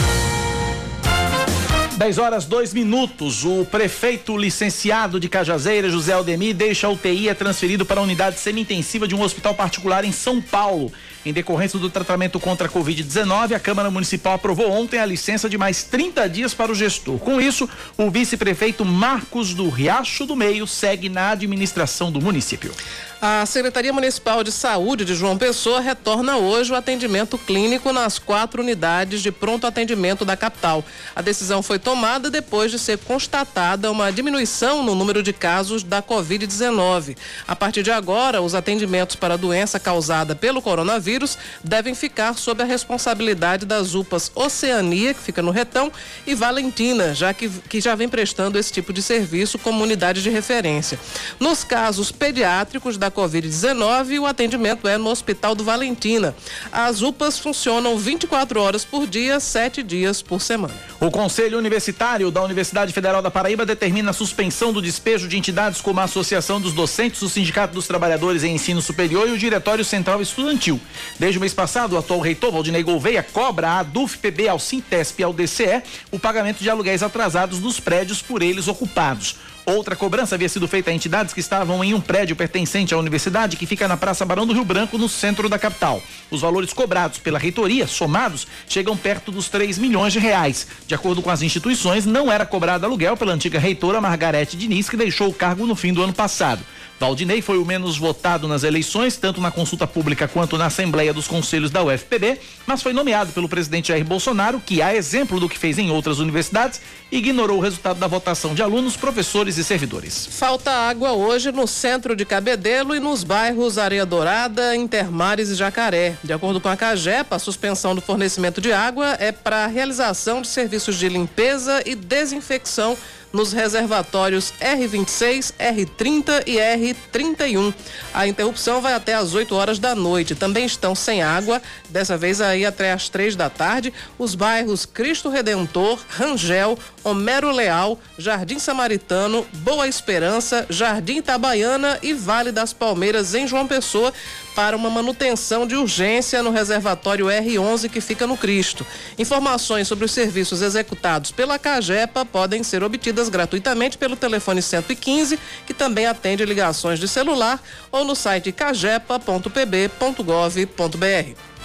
10 horas 2 minutos. O prefeito licenciado de Cajazeira, José Aldemir, deixa a UTI e é transferido para a unidade semi-intensiva de um hospital particular em São Paulo. Em decorrência do tratamento contra a Covid-19, a Câmara Municipal aprovou ontem a licença de mais 30 dias para o gestor. Com isso, o vice-prefeito Marcos do Riacho do Meio segue na administração do município.
A Secretaria Municipal de Saúde de João Pessoa retorna hoje o atendimento clínico nas quatro unidades de pronto atendimento da capital. A decisão foi tomada depois de ser constatada uma diminuição no número de casos da Covid-19. A partir de agora, os atendimentos para a doença causada pelo coronavírus devem ficar sob a responsabilidade das UPAs Oceania, que fica no Retão, e Valentina, já que, que já vem prestando esse tipo de serviço como unidade de referência. Nos casos pediátricos da Covid-19, o atendimento é no Hospital do Valentina. As UPAs funcionam 24 horas por dia, sete dias por semana.
O Conselho Universitário da Universidade Federal da Paraíba determina a suspensão do despejo de entidades como a Associação dos Docentes, o Sindicato dos Trabalhadores em Ensino Superior e o Diretório Central Estudantil. Desde o mês passado, o atual reitor Valdinei Gouveia cobra à DUF-PB, ao Sintesp e ao DCE o pagamento de aluguéis atrasados dos prédios por eles ocupados. Outra cobrança havia sido feita a entidades que estavam em um prédio pertencente à universidade que fica na Praça Barão do Rio Branco, no centro da capital. Os valores cobrados pela reitoria, somados, chegam perto dos 3 milhões de reais. De acordo com as instituições, não era cobrado aluguel pela antiga reitora Margarete Diniz, que deixou o cargo no fim do ano passado. Valdinei foi o menos votado nas eleições, tanto na consulta pública quanto na Assembleia dos Conselhos da UFPB, mas foi nomeado pelo presidente Jair Bolsonaro, que, a exemplo do que fez em outras universidades, ignorou o resultado da votação de alunos, professores e servidores.
Falta água hoje no centro de Cabedelo e nos bairros Areia Dourada, Intermares e Jacaré. De acordo com a Cagepa, a suspensão do fornecimento de água é para a realização de serviços de limpeza e desinfecção nos reservatórios R26, R30 e R31. A interrupção vai até às 8 horas da noite. Também estão sem água, dessa vez aí até às 3 da tarde, os bairros Cristo Redentor, Rangel, Homero Leal, Jardim Samaritano, Boa Esperança, Jardim Itabaiana e Vale das Palmeiras, em João Pessoa, para uma manutenção de urgência no reservatório R11 que fica no Cristo. Informações sobre os serviços executados pela Cagepa podem ser obtidas gratuitamente pelo telefone 115, que também atende ligações de celular, ou no site cagepa.pb.gov.br.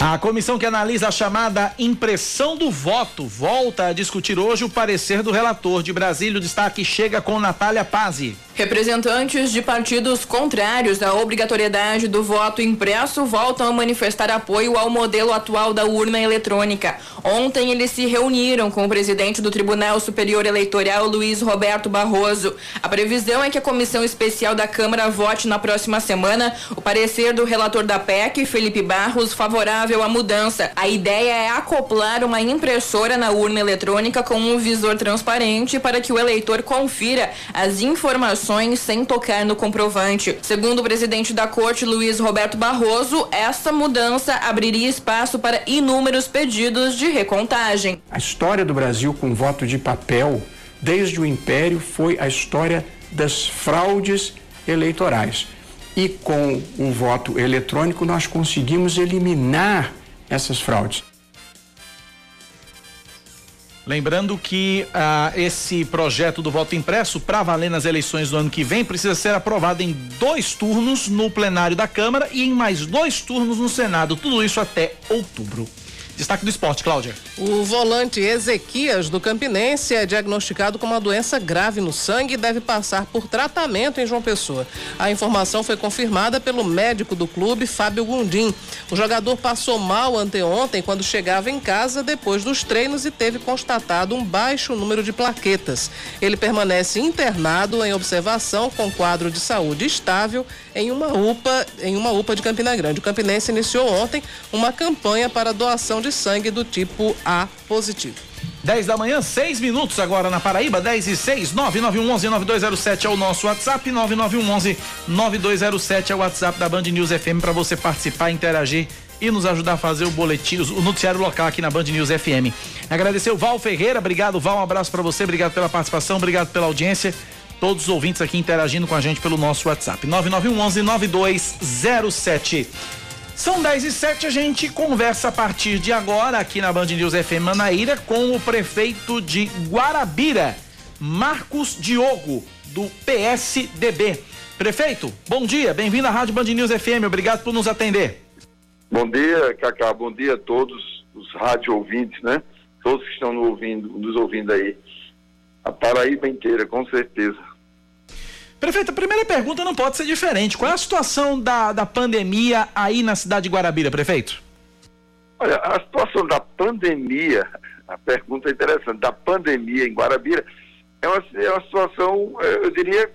A comissão que analisa a chamada impressão do voto volta a discutir hoje o parecer do relator. De Brasília, o destaque chega com Natália Pazzi.
Representantes de partidos contrários à obrigatoriedade do voto impresso voltam a manifestar apoio ao modelo atual da urna eletrônica. Ontem eles se reuniram com o presidente do Tribunal Superior Eleitoral, Luiz Roberto Barroso. A previsão é que a comissão especial da Câmara vote na próxima semana o parecer do relator da PEC, Felipe Barros, favorável à mudança. A ideia é acoplar uma impressora na urna eletrônica com um visor transparente para que o eleitor confira as informações sem tocar no comprovante. Segundo o presidente da corte, Luiz Roberto Barroso, essa mudança abriria espaço para inúmeros pedidos de recontagem.
A história do Brasil com voto de papel, desde o Império, foi a história das fraudes eleitorais. E com o voto eletrônico, nós conseguimos eliminar essas fraudes.
Lembrando que ah, esse projeto do voto impresso, para valer nas eleições do ano que vem, precisa ser aprovado em dois turnos no plenário da Câmara e em mais dois turnos no Senado. Tudo isso até outubro. Destaque do esporte, Cláudia.
O volante Ezequias do Campinense é diagnosticado com uma doença grave no sangue e deve passar por tratamento em João Pessoa. A informação foi confirmada pelo médico do clube, Fábio Gundim. O jogador passou mal anteontem quando chegava em casa depois dos treinos e teve constatado um baixo número de plaquetas. Ele permanece internado em observação com quadro de saúde estável em uma UPA, em uma UPA de Campina Grande. O Campinense iniciou ontem uma campanha para doação de sangue do tipo A positivo.
10 da manhã, 6 minutos agora na Paraíba, 10 e 6, 99111-9207 é o nosso WhatsApp, 9911-9207 é o WhatsApp da Band News FM para você participar, interagir e nos ajudar a fazer o boletim, o noticiário local aqui na Band News FM. Agradecer o Val Ferreira, obrigado Val, um abraço para você, obrigado pela participação, obrigado pela audiência. Todos os ouvintes aqui interagindo com a gente pelo nosso WhatsApp, 9911-9207. São 10 e 7, a gente conversa a partir de agora aqui na Band News FM Manaíra com o prefeito de Guarabira, Marcos Diogo, do PSDB. Prefeito, bom dia, bem-vindo à Rádio Band News FM, obrigado por nos atender.
Bom dia, Cacá, bom dia a todos os rádio ouvintes, né? Todos que estão nos ouvindo, nos ouvindo aí. A Paraíba inteira, com certeza.
Prefeito, a primeira pergunta não pode ser diferente. Qual é a situação da, da pandemia aí na cidade de Guarabira, prefeito?
Olha, a situação da pandemia, a pergunta é interessante, da pandemia em Guarabira, é uma, é uma situação, eh, eu diria,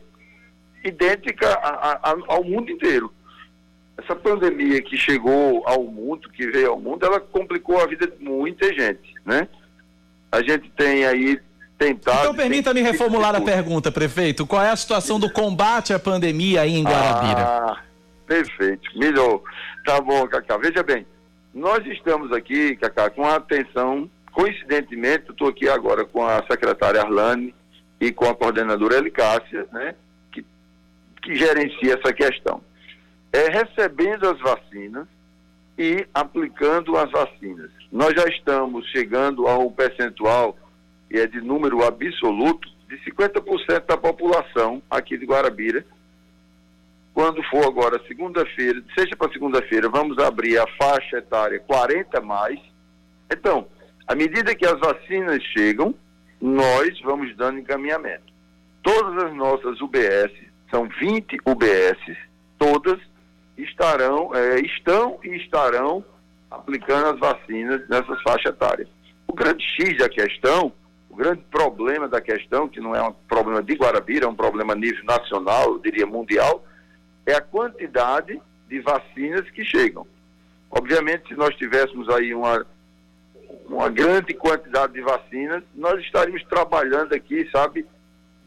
idêntica a, a, ao mundo inteiro. Essa pandemia que chegou ao mundo, que veio ao mundo, ela complicou a vida de muita gente, né? A gente tem aí tentado.
Então permita-me reformular a pergunta, prefeito. Qual é a situação do combate à pandemia aí em Guarabira?
Ah, perfeito. Melhor. Tá bom, Cacá. Veja bem, nós estamos aqui, Cacá, com a atenção, coincidentemente, estou aqui agora com a secretária Arlane e com a coordenadora Elicácia, né, que, que gerencia essa questão. É recebendo as vacinas e aplicando as vacinas. Nós já estamos chegando a um percentual e é de número absoluto, de 50% da população aqui de Guarabira. Quando for agora segunda-feira, seja para segunda-feira, vamos abrir a faixa etária 40 mais. Então, à medida que as vacinas chegam, nós vamos dando encaminhamento. Todas as nossas UBS, são 20 UBS, todas estarão, é, estão e estarão aplicando as vacinas nessas faixas etárias. O grande X da questão o grande problema da questão, que não é um problema de Guarabira, é um problema a nível nacional, eu diria mundial, é a quantidade de vacinas que chegam. Obviamente, se nós tivéssemos aí uma, uma grande quantidade de vacinas, nós estaríamos trabalhando aqui, sabe,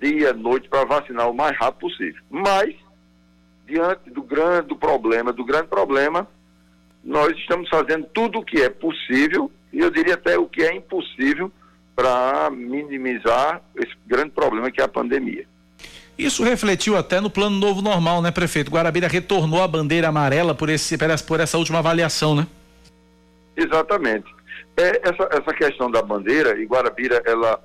dia, noite, para vacinar o mais rápido possível. Mas, diante do grande problema, do grande problema, nós estamos fazendo tudo o que é possível, e eu diria até o que é impossível, para minimizar esse grande problema que é a pandemia.
Isso refletiu até no plano novo normal, né, prefeito? Guarabira retornou a bandeira amarela por, esse, por essa última avaliação, né?
Exatamente. É, essa, essa questão da bandeira, e Guarabira, ela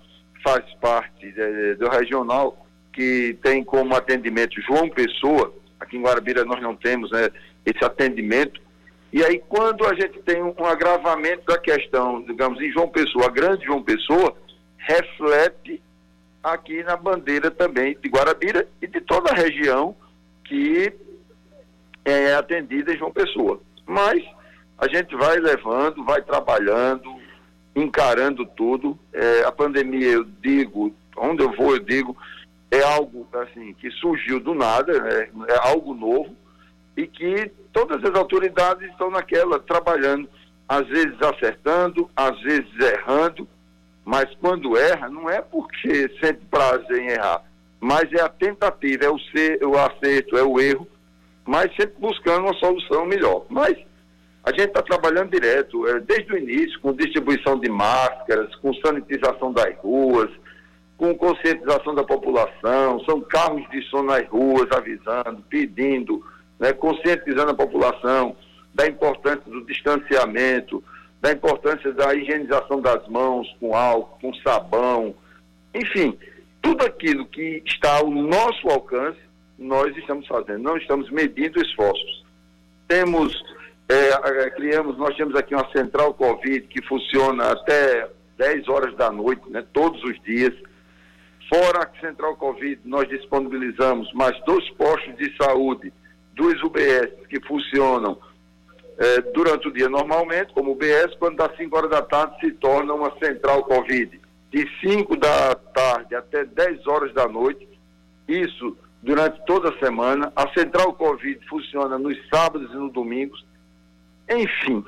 faz parte é, do regional que tem como atendimento João Pessoa. Aqui em Guarabira nós não temos né, esse atendimento e aí, quando a gente tem um, agravamento da questão, digamos, em João Pessoa, a grande João Pessoa, reflete aqui na bandeira também de Guarabira e de toda a região que é atendida em João Pessoa. Mas a gente vai levando, vai trabalhando, encarando tudo. É, a pandemia, eu digo, onde eu vou, eu digo, é algo assim que surgiu do nada, é, é algo novo e que todas as autoridades estão naquela, trabalhando, às vezes acertando, às vezes errando, mas quando erra, não é porque sente prazer em errar, mas é a tentativa, é o, ser, o acerto, é o erro, mas sempre buscando uma solução melhor. Mas a gente está trabalhando direto, é, desde o início, com distribuição de máscaras, com sanitização das ruas, com conscientização da população, são carros de som nas ruas avisando, pedindo né, conscientizando a população da importância do distanciamento, da importância da higienização das mãos com álcool, com sabão, enfim, tudo aquilo que está ao nosso alcance, nós estamos fazendo, não estamos medindo esforços. Temos É, é, criamos, nós temos aqui uma central Covid que funciona até 10 horas da noite, né, todos os dias. Fora a central Covid, nós disponibilizamos mais dois postos de saúde, dois UBS que funcionam é, durante o dia normalmente, como UBS, quando dá 5 horas da tarde se torna uma central Covid. De 5 da tarde até 10 horas da noite, isso durante toda a semana. A central Covid funciona nos sábados e nos domingos. Enfim,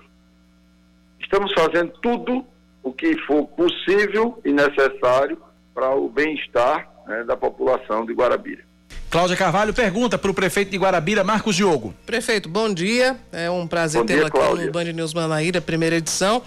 estamos fazendo tudo o que for possível e necessário para o bem-estar né, da população de Guarabira.
Cláudia Carvalho pergunta para o prefeito de Guarabira, Marcos Diogo.
Prefeito, bom dia. É um prazer tê-lo aqui Cláudia. no Band News Manaíra, primeira edição.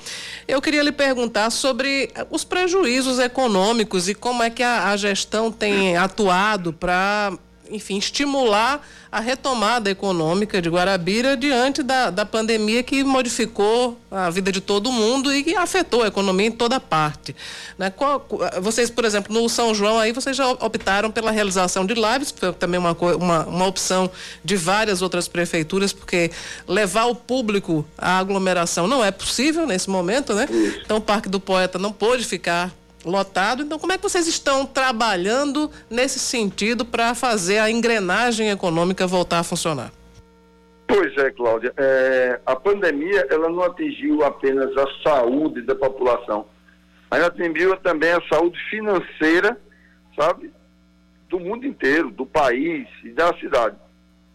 Eu queria lhe perguntar sobre os prejuízos econômicos e como é que a, a gestão tem atuado para enfim, estimular a retomada econômica de Guarabira diante da, da pandemia que modificou a vida de todo mundo e que afetou a economia em toda parte. Né? Qual, vocês, por exemplo, no São João aí, vocês já optaram pela realização de lives, que foi também uma, uma, uma opção de várias outras prefeituras, porque levar o público à aglomeração não é possível nesse momento, né? Então o Parque do Poeta não pôde ficar lotado. Então, como é que vocês estão trabalhando nesse sentido para fazer a engrenagem econômica voltar a funcionar?
Pois é, Cláudia. É, a pandemia ela não atingiu apenas a saúde da população, ela atingiu também a saúde financeira, sabe, do mundo inteiro, do país e da cidade.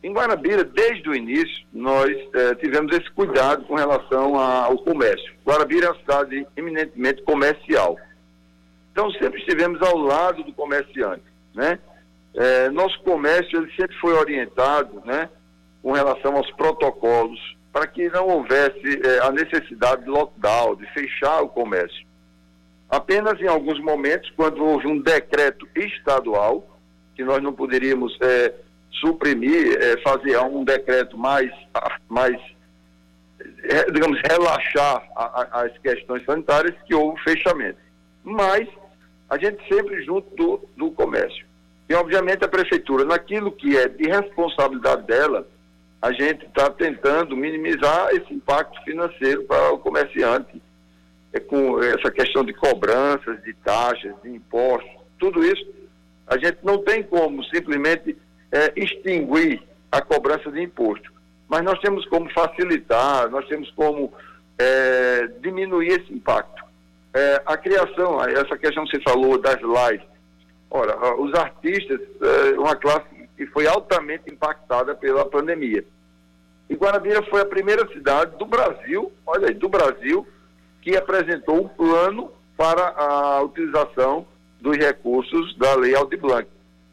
Em Guarabira, desde o início, nós é, tivemos esse cuidado com relação ao comércio. Guarabira é uma cidade eminentemente comercial. Então sempre estivemos ao lado do comerciante, né? É, nosso comércio ele sempre foi orientado, né, com relação aos protocolos, para que não houvesse é, a necessidade de lockdown, de fechar o comércio. Apenas em alguns momentos, quando houve um decreto estadual, que nós não poderíamos é, suprimir, é, fazer um decreto mais, mais é, digamos, relaxar a, a, as questões sanitárias, que houve fechamento. Mas a gente sempre junto do, do comércio. E, obviamente, a prefeitura, naquilo que é de responsabilidade dela, a gente está tentando minimizar esse impacto financeiro para o comerciante, é, com essa questão de cobranças, de taxas, de impostos, tudo isso, a gente não tem como simplesmente é, extinguir a cobrança de imposto, mas nós temos como facilitar, nós temos como é, diminuir esse impacto. É, a criação, essa questão que você falou das lives. Ora, os artistas, é uma classe que foi altamente impactada pela pandemia. E Guarabira foi a primeira cidade do Brasil, olha aí, do Brasil, que apresentou um plano para a utilização dos recursos da Lei Aldir Blanc.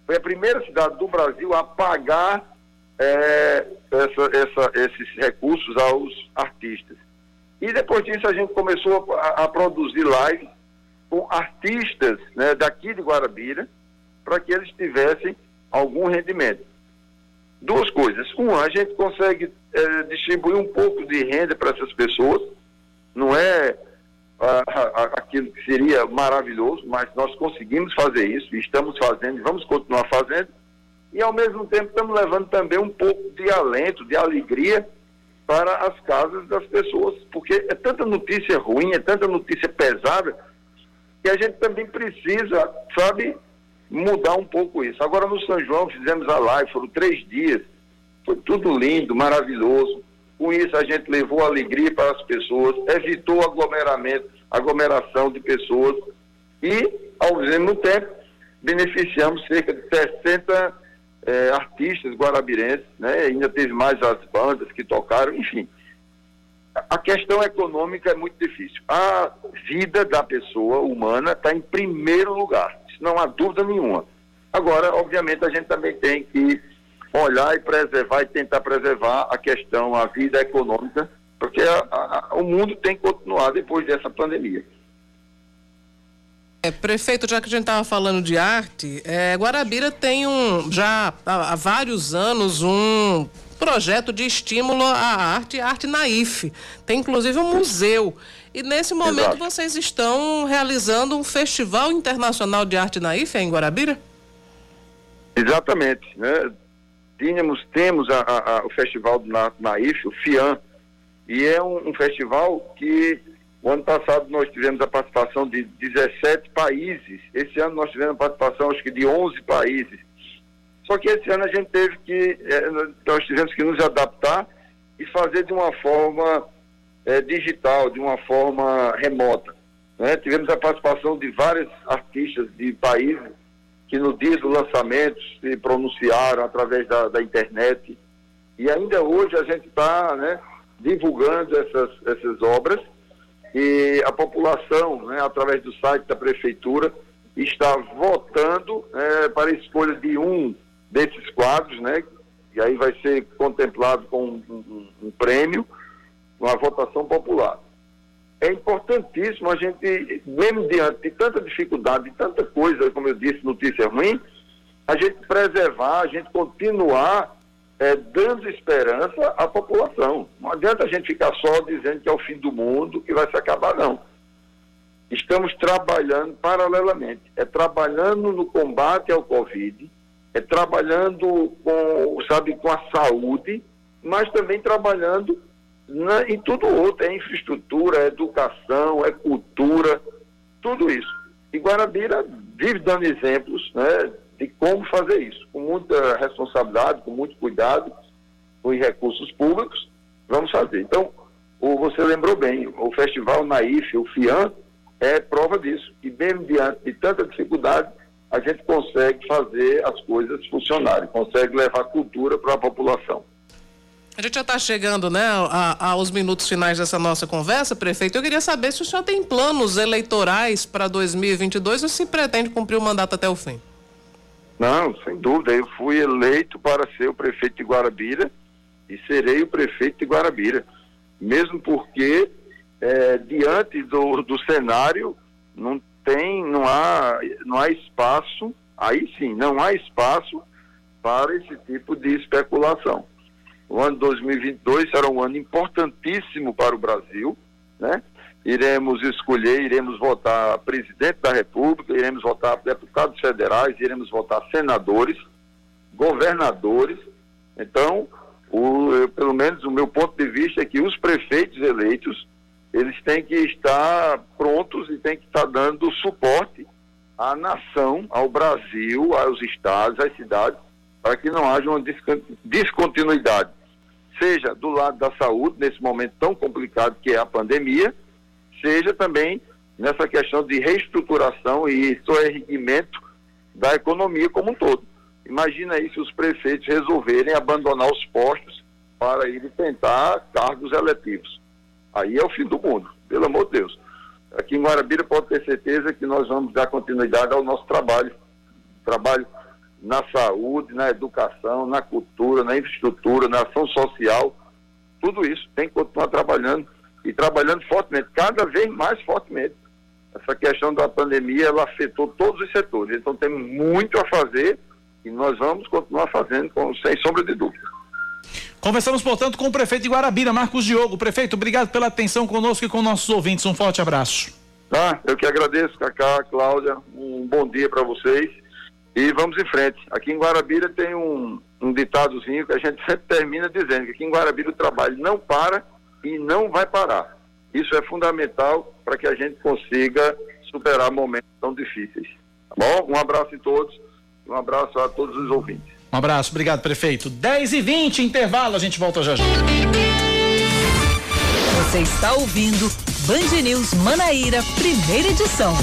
Foi a primeira cidade do Brasil a pagar é, essa, essa, esses recursos aos artistas. E depois disso a gente começou a, a produzir lives com artistas né, daqui de Guarabira, para que eles tivessem algum rendimento. Duas coisas. Uma, a gente consegue é, distribuir um pouco de renda para essas pessoas. Não é a, a, aquilo que seria maravilhoso, mas nós conseguimos fazer isso, estamos fazendo e vamos continuar fazendo. E ao mesmo tempo estamos levando também um pouco de alento, de alegria para as casas das pessoas, porque é tanta notícia ruim, é tanta notícia pesada, que a gente também precisa, sabe, mudar um pouco isso. Agora no São João fizemos a live, foram três dias, foi tudo lindo, maravilhoso. Com isso a gente levou alegria para as pessoas, evitou aglomeramento, aglomeração de pessoas e, ao mesmo tempo, beneficiamos cerca de 60 é, artistas guarabirenses, né? ainda teve mais as bandas que tocaram, enfim. A questão econômica é muito difícil. A vida da pessoa humana está em primeiro lugar, não há dúvida nenhuma. Agora, obviamente, a gente também tem que olhar e preservar e tentar preservar a questão, a vida econômica, porque a, a, o mundo tem que continuar depois dessa pandemia.
É, prefeito, já que a gente estava falando de arte, é, Guarabira tem um já há, há, vários anos um projeto de estímulo à arte, arte naif. Tem inclusive um museu. E nesse momento Exato. vocês estão realizando um festival internacional de arte naif em Guarabira?
Exatamente, né? Tínhamos, temos a, a, a, o festival do Naif, o FIAN, E é um, um festival que o ano passado nós tivemos a participação de 17 países. Esse ano nós tivemos a participação, acho que, de 11 países. Só que esse ano a gente teve que, eh, nós tivemos que nos adaptar e fazer de uma forma eh, digital, de uma forma remota. Né? Tivemos a participação de vários artistas de países que no dia do lançamento se pronunciaram através da, da internet. E ainda hoje a gente está né, divulgando essas, essas obras e a população, né, através do site da prefeitura, está votando é, para a escolha de um desses quadros, né, e aí vai ser contemplado com um, um, um prêmio, uma votação popular. É importantíssimo a gente, mesmo diante de tanta dificuldade, de tanta coisa, como eu disse, notícia ruim, a gente preservar, a gente continuar é, dando esperança à população. Não adianta a gente ficar só dizendo que é o fim do mundo, que vai se acabar, não. Estamos trabalhando paralelamente. É trabalhando no combate ao Covid, é trabalhando com, sabe, com a saúde, mas também trabalhando na, em tudo outro. É infraestrutura, é educação, é cultura, tudo isso. E Guarabira vive dando exemplos, né? De como fazer isso, com muita responsabilidade, com muito cuidado, com os recursos públicos, vamos fazer. Então, o, você lembrou bem, o Festival Naif, o FIAN, é prova disso. E mesmo diante de tanta dificuldade, a gente consegue fazer as coisas funcionarem, consegue levar cultura para a população.
A gente já está chegando, né, a, aos minutos finais dessa nossa conversa, prefeito. Eu queria saber se o senhor tem planos eleitorais para 2022 ou se pretende cumprir o mandato até o fim.
Não, sem dúvida. Eu fui eleito para ser o prefeito de Guarabira e serei o prefeito de Guarabira. Mesmo porque, é, diante do, do cenário, não tem, não há, não há espaço, aí sim, não há espaço para esse tipo de especulação. O ano 2022 será um ano importantíssimo para o Brasil, né? Iremos escolher, iremos votar presidente da República, iremos votar deputados federais, iremos votar senadores, governadores. Então, o, pelo menos o meu ponto de vista é que os prefeitos eleitos, eles têm que estar prontos e têm que estar dando suporte à nação, ao Brasil, aos estados, às cidades, para que não haja uma descontinuidade, seja do lado da saúde, nesse momento tão complicado que é a pandemia, seja também nessa questão de reestruturação e soerguimento da economia como um todo. Imagina aí se os prefeitos resolverem abandonar os postos para ir tentar cargos eletivos. Aí é o fim do mundo, pelo amor de Deus. Aqui em Guarabira pode ter certeza que nós vamos dar continuidade ao nosso trabalho. Trabalho na saúde, na educação, na cultura, na infraestrutura, na ação social. Tudo isso tem que continuar trabalhando e trabalhando fortemente, cada vez mais fortemente. Essa questão da pandemia, ela afetou todos os setores. Então, temos muito a fazer e nós vamos continuar fazendo, com, sem sombra de dúvida.
Conversamos, portanto, com o prefeito de Guarabira, Marcos Diogo. Prefeito, obrigado pela atenção conosco e com nossos ouvintes. Um forte abraço.
Tá, eu que agradeço, Cacá, Cláudia. Um bom dia para vocês. E vamos em frente. Aqui em Guarabira tem um, um ditadozinho que a gente sempre termina dizendo que aqui em Guarabira o trabalho não para e não vai parar. Isso é fundamental para que a gente consiga superar momentos tão difíceis. Tá bom? Um abraço a todos, um abraço a todos os ouvintes.
Um abraço, obrigado, prefeito. 10 e 20 intervalo, a gente volta já já.
Você está ouvindo Band News Manaíra, primeira edição.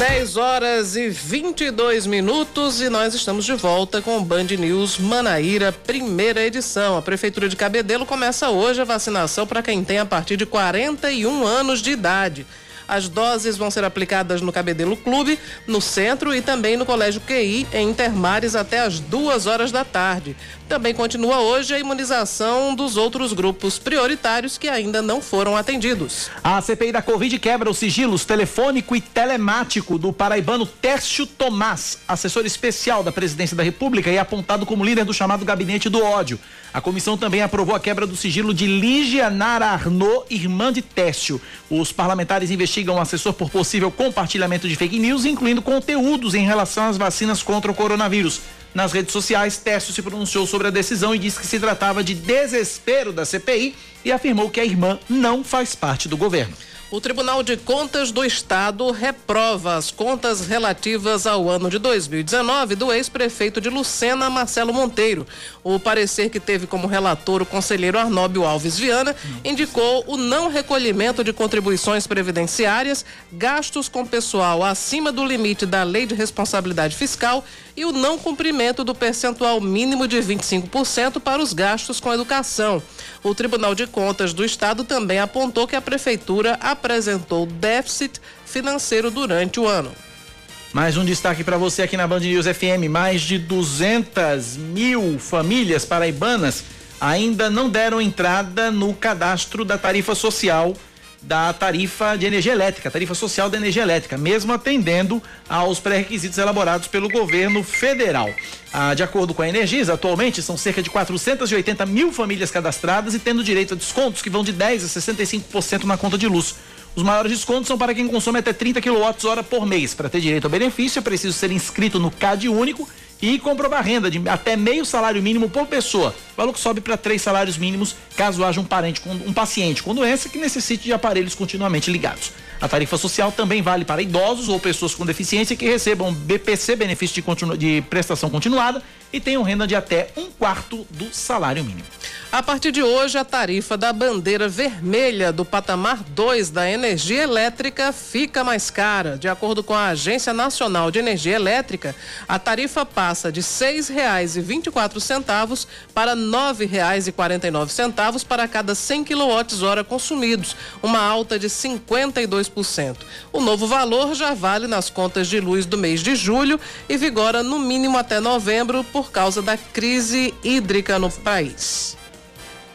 10 horas e 22 minutos e nós estamos de volta com o Band News Manaíra, primeira edição. A Prefeitura de Cabedelo começa hoje a vacinação para quem tem a partir de 41 anos de idade. As doses vão ser aplicadas no Cabedelo Clube, no centro e também no Colégio QI, em Intermares, até as duas horas da tarde. Também continua hoje a imunização dos outros grupos prioritários que ainda não foram atendidos.
A CPI da Covid quebra os sigilos telefônico e telemático do paraibano Tércio Tomás, assessor especial da Presidência da República e apontado como líder do chamado Gabinete do Ódio. A comissão também aprovou a quebra do sigilo de Lígia Nara Arnaud, irmã de Técio. Os parlamentares investigam o assessor por possível compartilhamento de fake news, incluindo conteúdos em relação às vacinas contra o coronavírus. Nas redes sociais, Técio se pronunciou sobre a decisão e disse que se tratava de desespero da CPI e afirmou que a irmã não faz parte do governo.
O Tribunal de Contas do Estado reprova as contas relativas ao ano de 2019 do ex-prefeito de Lucena, Marcelo Monteiro. O parecer que teve como relator o conselheiro Arnóbio Alves Viana indicou o não recolhimento de contribuições previdenciárias, gastos com pessoal acima do limite da Lei de Responsabilidade Fiscal e o não cumprimento do percentual mínimo de 25% para os gastos com educação. O Tribunal de Contas do Estado também apontou que a Prefeitura apresentou déficit financeiro durante o ano.
Mais um destaque para você aqui na Band News FM: mais de 200 mil famílias paraibanas ainda não deram entrada no cadastro da tarifa social da tarifa de energia elétrica, tarifa social da energia elétrica, mesmo atendendo aos pré-requisitos elaborados pelo governo federal. Ah, de acordo com a Energisa, atualmente são cerca de 480 mil famílias cadastradas e tendo direito a descontos que vão de 10 a 65% na conta de luz. Os maiores descontos são para quem consome até 30 kWh por mês. Para ter direito ao benefício, é preciso ser inscrito no CAD único e comprovar renda de até meio salário mínimo por pessoa. Valor que sobe para três salários mínimos caso haja um parente com um paciente com doença que necessite de aparelhos continuamente ligados. A tarifa social também vale para idosos ou pessoas com deficiência que recebam BPC, benefício de, continu, de prestação continuada, e tenham renda de até um quarto do salário mínimo.
A partir de hoje, a tarifa da bandeira vermelha do patamar 2 da energia elétrica fica mais cara. De acordo com a Agência Nacional de Energia Elétrica, a tarifa passa de R$ 6,24 para R$ 9,49 para cada 100 kWh consumidos, uma alta de 52%. O novo valor já vale nas contas de luz do mês de julho e vigora no mínimo até novembro por causa da crise hídrica no país.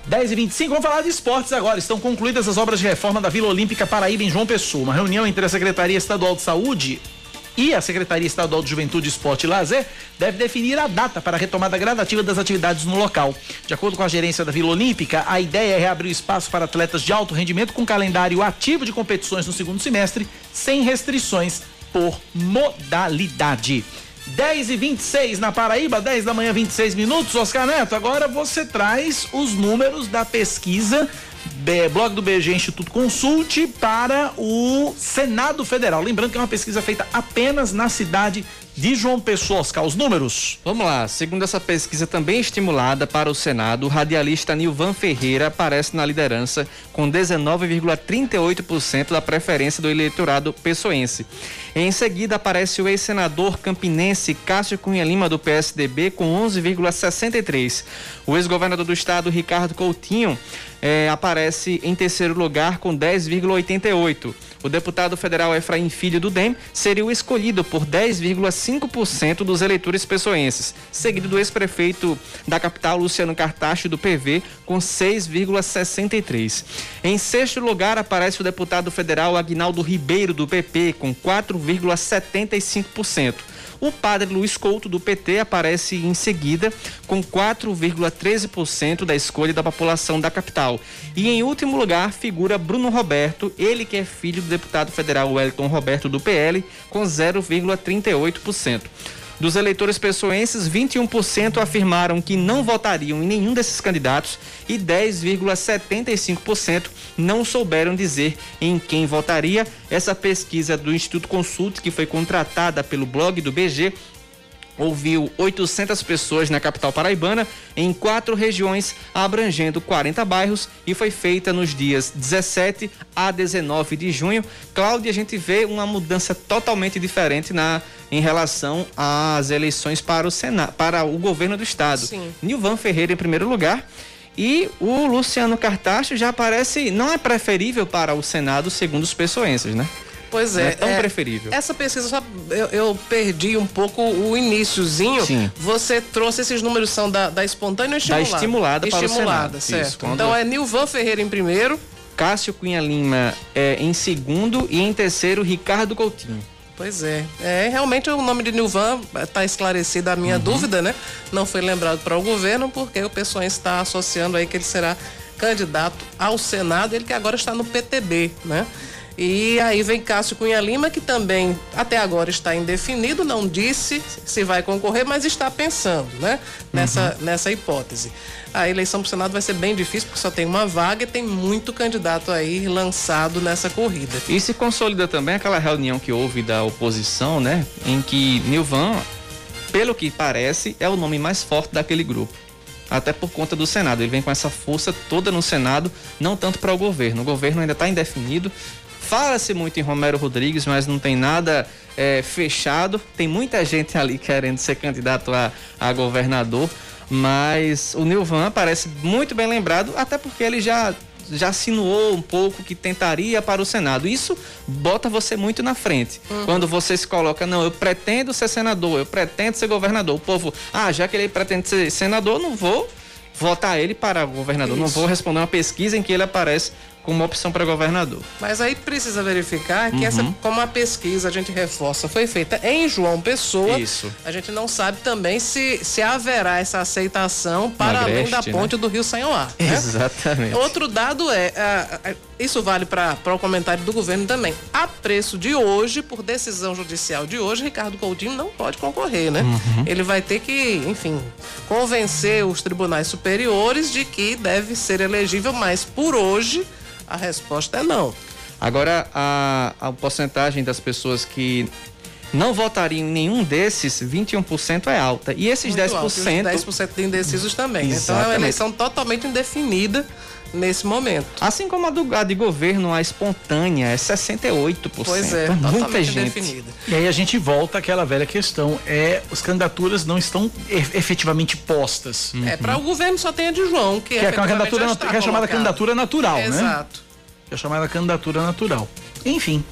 10 e 25 vamos falar de esportes agora. Estão concluídas as obras de reforma da Vila Olímpica Paraíba em João Pessoa. Uma reunião entre a Secretaria Estadual de Saúde e a Secretaria Estadual de Juventude, Esporte e Lazer deve definir a data para a retomada gradativa das atividades no local. De acordo com a gerência da Vila Olímpica, a ideia é reabrir o espaço para atletas de alto rendimento com calendário ativo de competições no segundo semestre, sem restrições por modalidade. 10 e 26 na Paraíba, 10 da manhã, 26 minutos. Oscar Neto, agora você traz os números da pesquisa blog do BG Instituto Consulte para o Senado Federal. Lembrando que é uma pesquisa feita apenas na cidade de João Pessoa, Oscar, os números.
Vamos lá, segundo essa pesquisa também estimulada para o Senado, o radialista Nilvan Ferreira aparece na liderança com 19,38% da preferência do eleitorado pessoense. Em seguida aparece o ex-senador campinense Cássio Cunha Lima do PSDB com 11,63%. O ex-governador do estado Ricardo Coutinho eh, aparece em terceiro lugar com 10,88%. O deputado federal Efraim Filho do DEM seria o escolhido por 10,5% dos eleitores pessoenses, seguido do ex-prefeito da capital Luciano Cartacho do PV com 6,63%. Em sexto lugar aparece o deputado federal Agnaldo Ribeiro do PP com 4,75%. O padre Luiz Couto, do PT, aparece em seguida com 4,13% da escolha da população da capital. E em último lugar figura Bruno Roberto, ele que é filho do deputado federal Wellington Roberto, do PL, com 0,38%. Dos eleitores pessoenses, 21% afirmaram que não votariam em nenhum desses candidatos e 10,75% não souberam dizer em quem votaria. Essa pesquisa do Instituto Consulte, que foi contratada pelo blog do BG, ouviu 800 pessoas na capital paraibana, em quatro regiões, abrangendo 40 bairros, e foi feita nos dias 17 a 19 de junho. Cláudia, a gente vê uma mudança totalmente diferente na em relação às eleições para o Senado, para o governo do estado.
Sim.
Nilvan Ferreira em primeiro lugar. E o Luciano Cartacho já parece não é preferível para o Senado segundo os pessoenses, né?
Pois
Não
é.
é tão
é,
preferível.
Essa pesquisa, só, eu, eu perdi um pouco o iníciozinho.
Sim.
Você trouxe esses números são da, da espontânea ou
Da
estimulada?
estimulada para o
Estimulada,
Senado.
certo.
Isso, quando-
Então é Nilvan Ferreira em primeiro.
Cássio Cunha Lima é, em segundo e em terceiro Ricardo Coutinho.
Pois é. É, realmente o nome de Nilvan está esclarecida a
Uhum.
minha dúvida, né? Não foi lembrado para o governo, porque o pessoal está associando aí que ele será candidato ao Senado, ele que agora está no PTB, né? E aí vem Cássio Cunha Lima, que também até agora está indefinido, não disse se vai concorrer, mas está pensando, né? Nessa,
Uhum.
nessa hipótese. A eleição para o Senado vai ser bem difícil, porque só tem uma vaga e tem muito candidato aí lançado nessa corrida.
E se consolida também aquela reunião que houve da oposição, né? Em que Nilvan, pelo que parece, é o nome mais forte daquele grupo. Até por conta do Senado. Ele vem com essa força toda no Senado, não tanto para o governo. O governo ainda está indefinido. Fala-se muito em Romero Rodrigues, mas não tem nada é, fechado. Tem muita gente ali querendo ser candidato a, a governador. Mas o Nilvan parece muito bem lembrado, até porque ele já já sinuou um pouco que tentaria para o Senado. Isso bota você muito na frente.
Uhum.
Quando você se coloca, não, eu pretendo ser senador, eu pretendo ser governador. O povo, ah, já que ele pretende ser senador, não vou votar ele para governador. Não
Isso.
vou responder uma pesquisa em que ele aparece como opção para governador.
Mas aí precisa verificar que
Uhum.
essa, como a pesquisa a gente reforça, foi feita em João Pessoa.
Isso.
A gente não sabe também se, se haverá essa aceitação para além da
Agreste, né?
ponte do Rio Sanhoá. né?
Exatamente.
Outro dado é, ah, isso vale para o comentário do governo também. A preço de hoje, por decisão judicial de hoje, Ricardo Coutinho não pode concorrer, né?
Uhum.
Ele vai ter que, enfim, convencer os tribunais superiores de que deve ser elegível, mas por hoje a resposta é não.
Agora, a, a porcentagem das pessoas que não votariam em nenhum desses, 21% é alta. E esses
Muito alto, e os
10%.
10% de indecisos também. Então é uma
Exatamente.
eleição totalmente indefinida nesse momento.
Assim como a, do, a de governo, a espontânea, é 68%.
Pois é,
muita
totalmente
gente.
indefinida.
E aí a gente volta àquela velha questão, é as candidaturas não estão efetivamente postas.
É, para o governo só tem a de João, que,
Que é
efetivamente
candidatura que é chamada candidatura natural, né?
Exato.
Que é chamada candidatura natural. Enfim.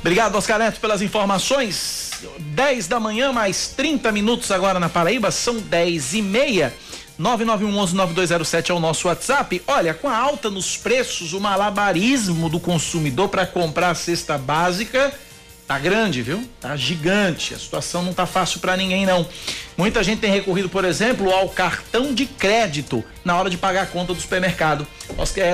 Obrigado, Oscar Neto, pelas informações. 10 da manhã, mais 30 minutos agora na Paraíba, são 10 e meia. 9911-9207 é o nosso WhatsApp. Olha, com a alta nos preços, o malabarismo do consumidor para comprar a cesta básica tá grande, viu? Tá gigante. A situação não tá fácil para ninguém não. Muita gente tem recorrido, por exemplo, ao cartão de crédito na hora de pagar a conta do supermercado.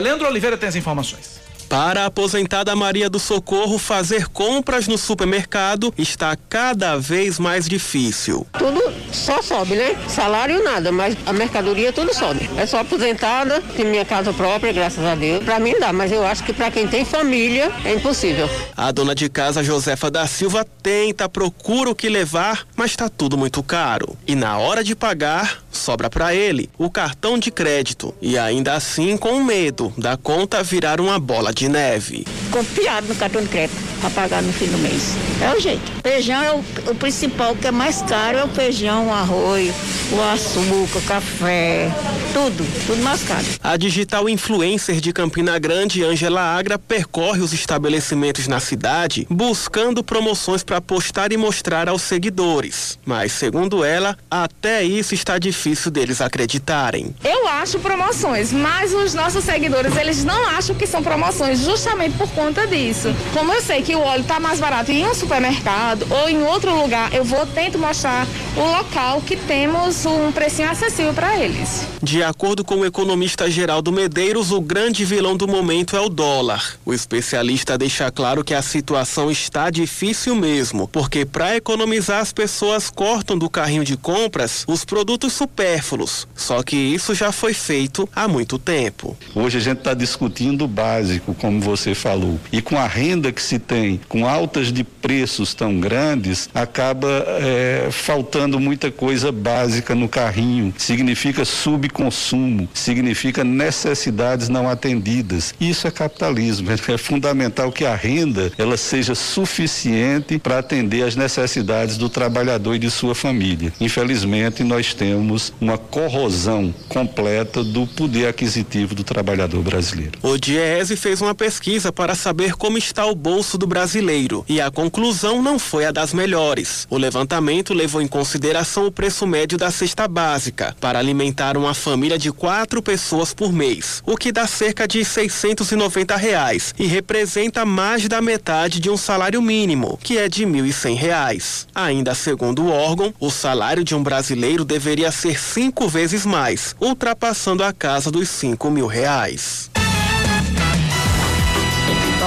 Leandro Oliveira tem as informações.
Para a aposentada Maria do Socorro, fazer compras no supermercado está cada vez mais difícil.
Tudo só sobe, né? Salário nada, mas a mercadoria tudo sobe. É só aposentada, tem minha casa própria, graças a Deus. Pra mim dá, mas eu acho que pra quem tem família é impossível.
A dona de casa Josefa da Silva tenta, procura o que levar, mas está tudo muito caro. E na hora de pagar, sobra para ele o cartão de crédito. E ainda assim com medo da conta virar uma bola de neve.
confiado no cartão de crédito para pagar no fim do mês. É o jeito. Feijão é o, o principal, o que é mais caro é o feijão, o arroz, o açúcar, o café, tudo, tudo mais caro.
A digital influencer de Campina Grande, Angela Agra, percorre os estabelecimentos na cidade buscando promoções para postar e mostrar aos seguidores. Mas, segundo ela, até isso está difícil deles acreditarem.
Eu acho promoções, mas os nossos seguidores, eles não acham que são promoções, justamente por conta disso. Como eu sei que o óleo está mais barato em um supermercado ou em outro lugar, eu vou tento mostrar o local que temos um precinho acessível para eles.
De acordo com o economista Geraldo Medeiros, o grande vilão do momento é o dólar. O especialista deixa claro que a situação está difícil mesmo, porque para economizar as pessoas cortam do carrinho de compras os produtos supérfluos. Só que isso já foi feito há muito tempo.
Hoje a gente está discutindo o básico, como você falou. E com a renda que se tem, com altas de preços tão grandes, acaba eh, faltando muita coisa básica no carrinho. Significa subconsumo, significa necessidades não atendidas. Isso é capitalismo. É fundamental que a renda ela seja suficiente para atender às necessidades do trabalhador e de sua família. Infelizmente, nós temos uma corrosão completa do poder aquisitivo do trabalhador brasileiro.
O Diese fez uma pesquisa para saber como está o bolso do brasileiro e a conclusão não foi a das melhores. O levantamento levou em consideração o preço médio da cesta básica para alimentar uma família de quatro pessoas por mês, o que dá cerca de 690 reais e representa mais da metade de um salário mínimo, que é de 1.100 reais. Ainda segundo o órgão, o salário de um brasileiro deveria ser cinco vezes mais, ultrapassando a casa dos 5 mil reais.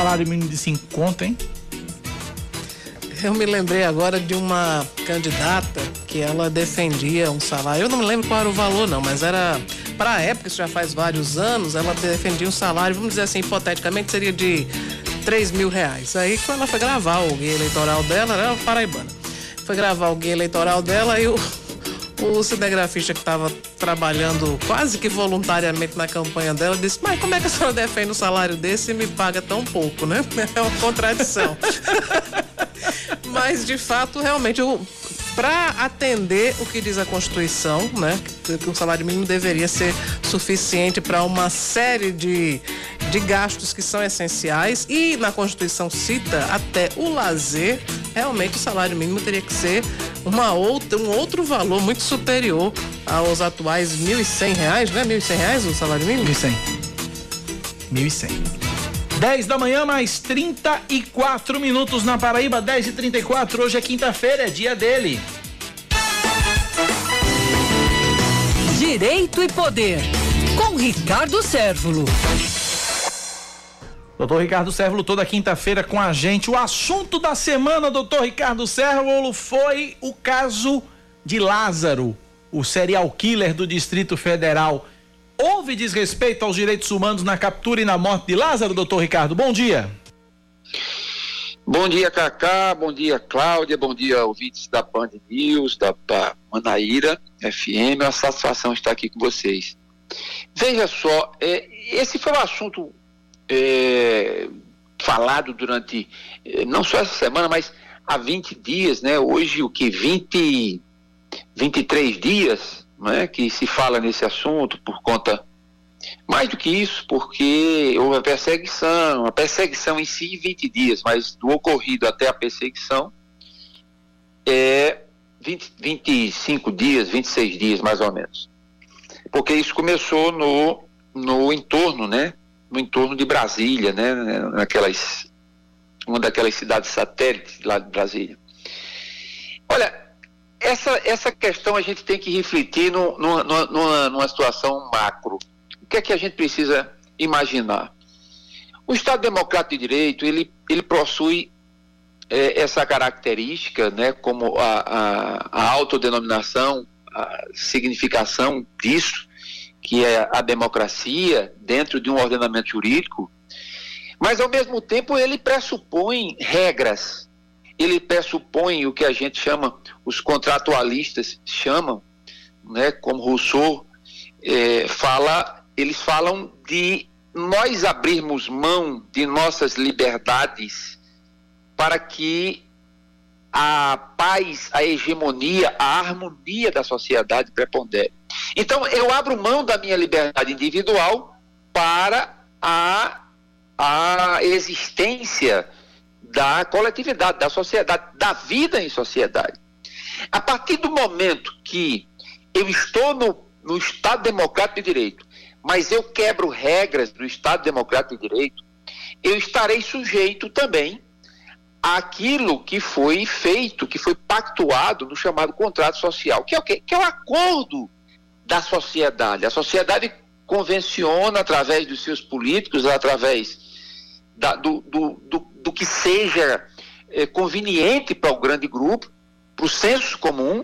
Salário mínimo de 50, hein?
Eu me lembrei agora de uma candidata que ela defendia um salário. Eu não me lembro qual era o valor, não, mas era. Para a época, isso já faz vários anos, ela defendia um salário, vamos dizer assim, hipoteticamente, seria de 3 mil reais. Aí, quando ela foi gravar o guia eleitoral dela, era paraibana. Foi gravar o guia eleitoral dela e o, o cinegrafista que estava trabalhando quase que voluntariamente na campanha dela disse: Mas como é que a senhora defende um salário desse e me paga tão pouco, né? É uma contradição. Mas, de fato, realmente, para atender o que diz a Constituição, né, que o salário mínimo deveria ser suficiente para uma série de, de gastos que são essenciais e na Constituição cita até o lazer, realmente o salário mínimo teria que ser uma outra, um outro valor muito superior aos atuais 1.100 reais, não é 1.100 reais o salário mínimo?
1.100. 1.100. 10 da manhã, mais 34 minutos na Paraíba, 10 e 34 Hoje é quinta-feira, é dia dele.
Direito e Poder, com Ricardo Sérvulo.
Doutor Ricardo Sérvulo, toda quinta-feira com a gente. O assunto da semana, doutor Ricardo Sérvulo, foi o caso de Lázaro, o serial killer do Distrito Federal. Houve desrespeito aos direitos humanos na captura e na morte de Lázaro, doutor Ricardo? Bom dia.
Bom dia, Cacá. Bom dia, Cláudia. Bom dia, ouvintes da Band News, da, da Manaíra FM. É uma satisfação estar aqui com vocês. Veja só, é, esse foi um assunto é, falado durante, é, não só essa semana, mas há 20 dias, né? Hoje, o que? 20, 23 dias né, que se fala nesse assunto por conta mais do que isso, porque houve a perseguição, a perseguição em si 20 dias, mas do ocorrido até a perseguição é 20, 25 dias, 26 dias mais ou menos. Porque isso começou no, no entorno, né? No entorno de Brasília, né? Naquelas, uma daquelas cidades satélites lá de Brasília. Olha, essa, essa questão a gente tem que refletir no, no, no, numa, numa situação macro. O que é que a gente precisa imaginar? O Estado Democrático de Direito, ele, ele possui é, essa característica, né, como a, a, a autodenominação, a significação disso, que é a democracia dentro de um ordenamento jurídico, mas ao mesmo tempo ele pressupõe regras, ele pressupõe o que a gente chama, os contratualistas chamam, né, como Rousseau é, fala, eles falam de nós abrirmos mão de nossas liberdades para que a paz, a hegemonia, a harmonia da sociedade prepondere. Então, eu abro mão da minha liberdade individual para a, a existência da coletividade, da sociedade, da vida em sociedade. A partir do momento que eu estou no, no Estado Democrático de Direito, mas eu quebro regras do Estado Democrático de Direito, eu estarei sujeito também àquilo que foi feito, que foi pactuado no chamado contrato social, que é o quê? Que é o acordo da sociedade. A sociedade convenciona através dos seus políticos, através da, do, do, do, do que seja é, conveniente para o grande grupo, para o senso comum,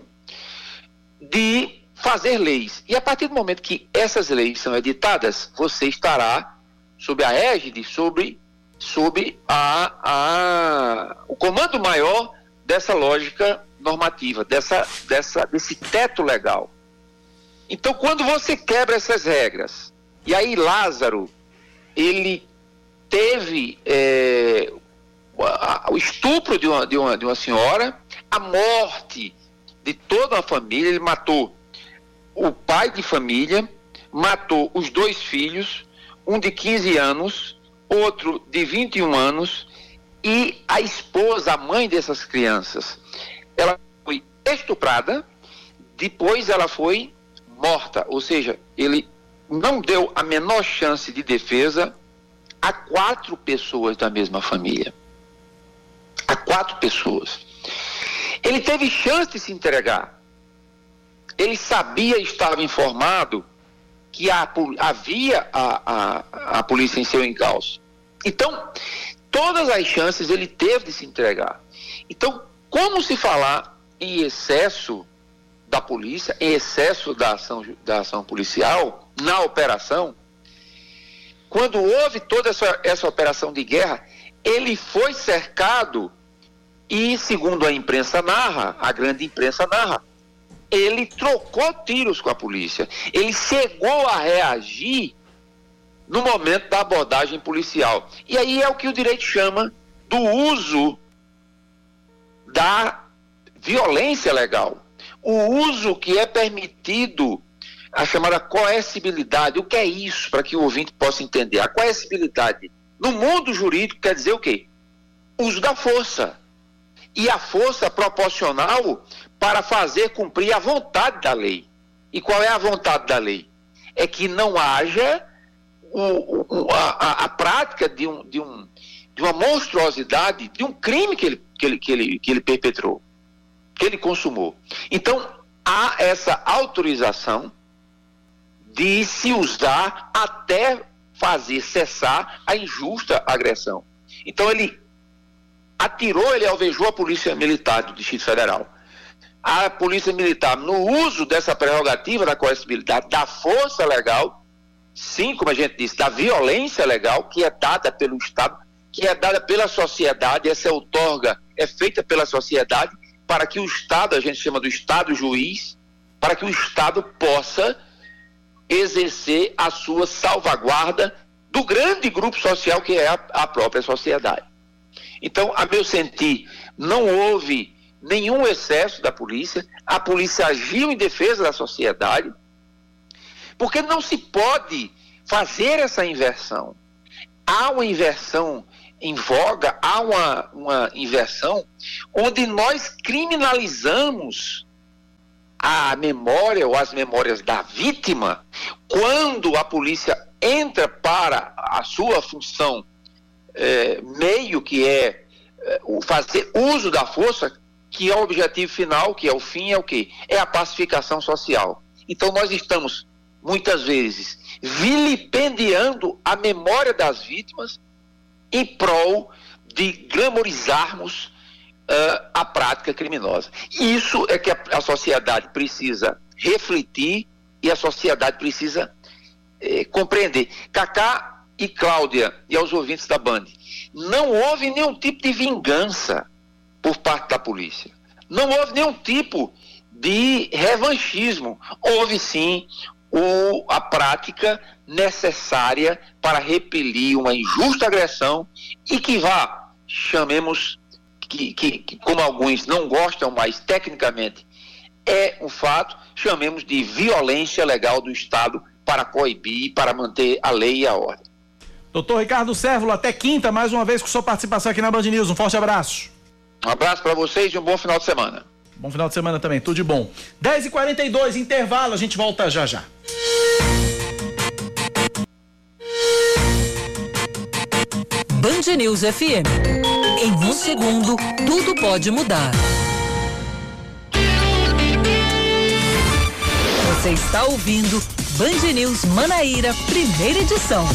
de fazer leis. E a partir do momento que essas leis são editadas, você estará sob a égide, sobre, sobre a, a, o comando maior dessa lógica normativa, dessa, dessa, desse teto legal. Então, quando você quebra essas regras, e aí Lázaro, ele teve é, o estupro de uma, de, uma, de uma senhora, a morte de toda a família, ele matou o pai de família, matou os dois filhos, um de 15 anos, outro de 21 anos, e a esposa, a mãe dessas crianças, ela foi estuprada, depois ela foi morta, ou seja, ele não deu a menor chance de defesa a quatro pessoas da mesma família. A quatro pessoas. Ele teve chance de se entregar. Ele sabia, estava informado que havia a, a, a polícia em seu encalço. Então, todas as chances ele teve de se entregar. Então, como se falar em excesso da polícia, em excesso da ação, da ação policial, na operação, quando houve toda essa, essa operação de guerra, ele foi cercado e, segundo a imprensa narra, a grande imprensa narra, ele trocou tiros com a polícia. Ele chegou a reagir no momento da abordagem policial. E aí é o que o direito chama do uso da violência legal. O uso que é permitido, a chamada coercibilidade. O que é isso, para que o ouvinte possa entender? A coercibilidade, no mundo jurídico, quer dizer o quê? Uso da força. E a força proporcional para fazer cumprir a vontade da lei. E qual é a vontade da lei? É que não haja o, o, a, a, prática de, um, de, um, de uma monstruosidade, de um crime que ele, que ele, que ele, que ele perpetrou que ele consumou. Então, há essa autorização de se usar até fazer cessar a injusta agressão. Então, ele atirou, ele alvejou a Polícia Militar do Distrito Federal. A Polícia Militar, no uso dessa prerrogativa da coercibilidade, da força legal, sim, como a gente disse, da violência legal que é dada pelo Estado, que é dada pela sociedade, essa outorga é feita pela sociedade, para que o Estado, a gente chama do Estado juiz, para que o Estado possa exercer a sua salvaguarda do grande grupo social que é a, a própria sociedade. Então, a meu sentir, não houve nenhum excesso da polícia, a polícia agiu em defesa da sociedade, porque não se pode fazer essa inversão. Há uma inversão em voga, há uma, uma inversão onde nós criminalizamos a memória ou as memórias da vítima quando a polícia entra para a sua função é, meio que é, é fazer uso da força que é o objetivo final, que é o fim, é o que? É a pacificação social. Então nós estamos, muitas vezes, vilipendiando a memória das vítimas em prol de glamorizarmos uh, a prática criminosa. Isso é que a, a, sociedade precisa refletir e a sociedade precisa eh, compreender. Cacá e Cláudia e aos ouvintes da Band, não houve nenhum tipo de vingança por parte da polícia. Não houve nenhum tipo de revanchismo. Houve sim o, a prática necessária para repelir uma injusta agressão e que vá, chamemos, que, que, que como alguns não gostam mais tecnicamente, é um fato, chamemos de violência legal do Estado para coibir, para manter a lei e a ordem.
Doutor Ricardo Sérvulo, até quinta, mais uma vez com sua participação aqui na Band News. Um forte abraço.
Um abraço para vocês e um bom final de semana.
Bom final de semana também, tudo de bom. 10h42, intervalo, a gente volta já já.
Band News FM. Em um segundo, tudo pode mudar. Você está ouvindo Band News Manaíra, primeira edição.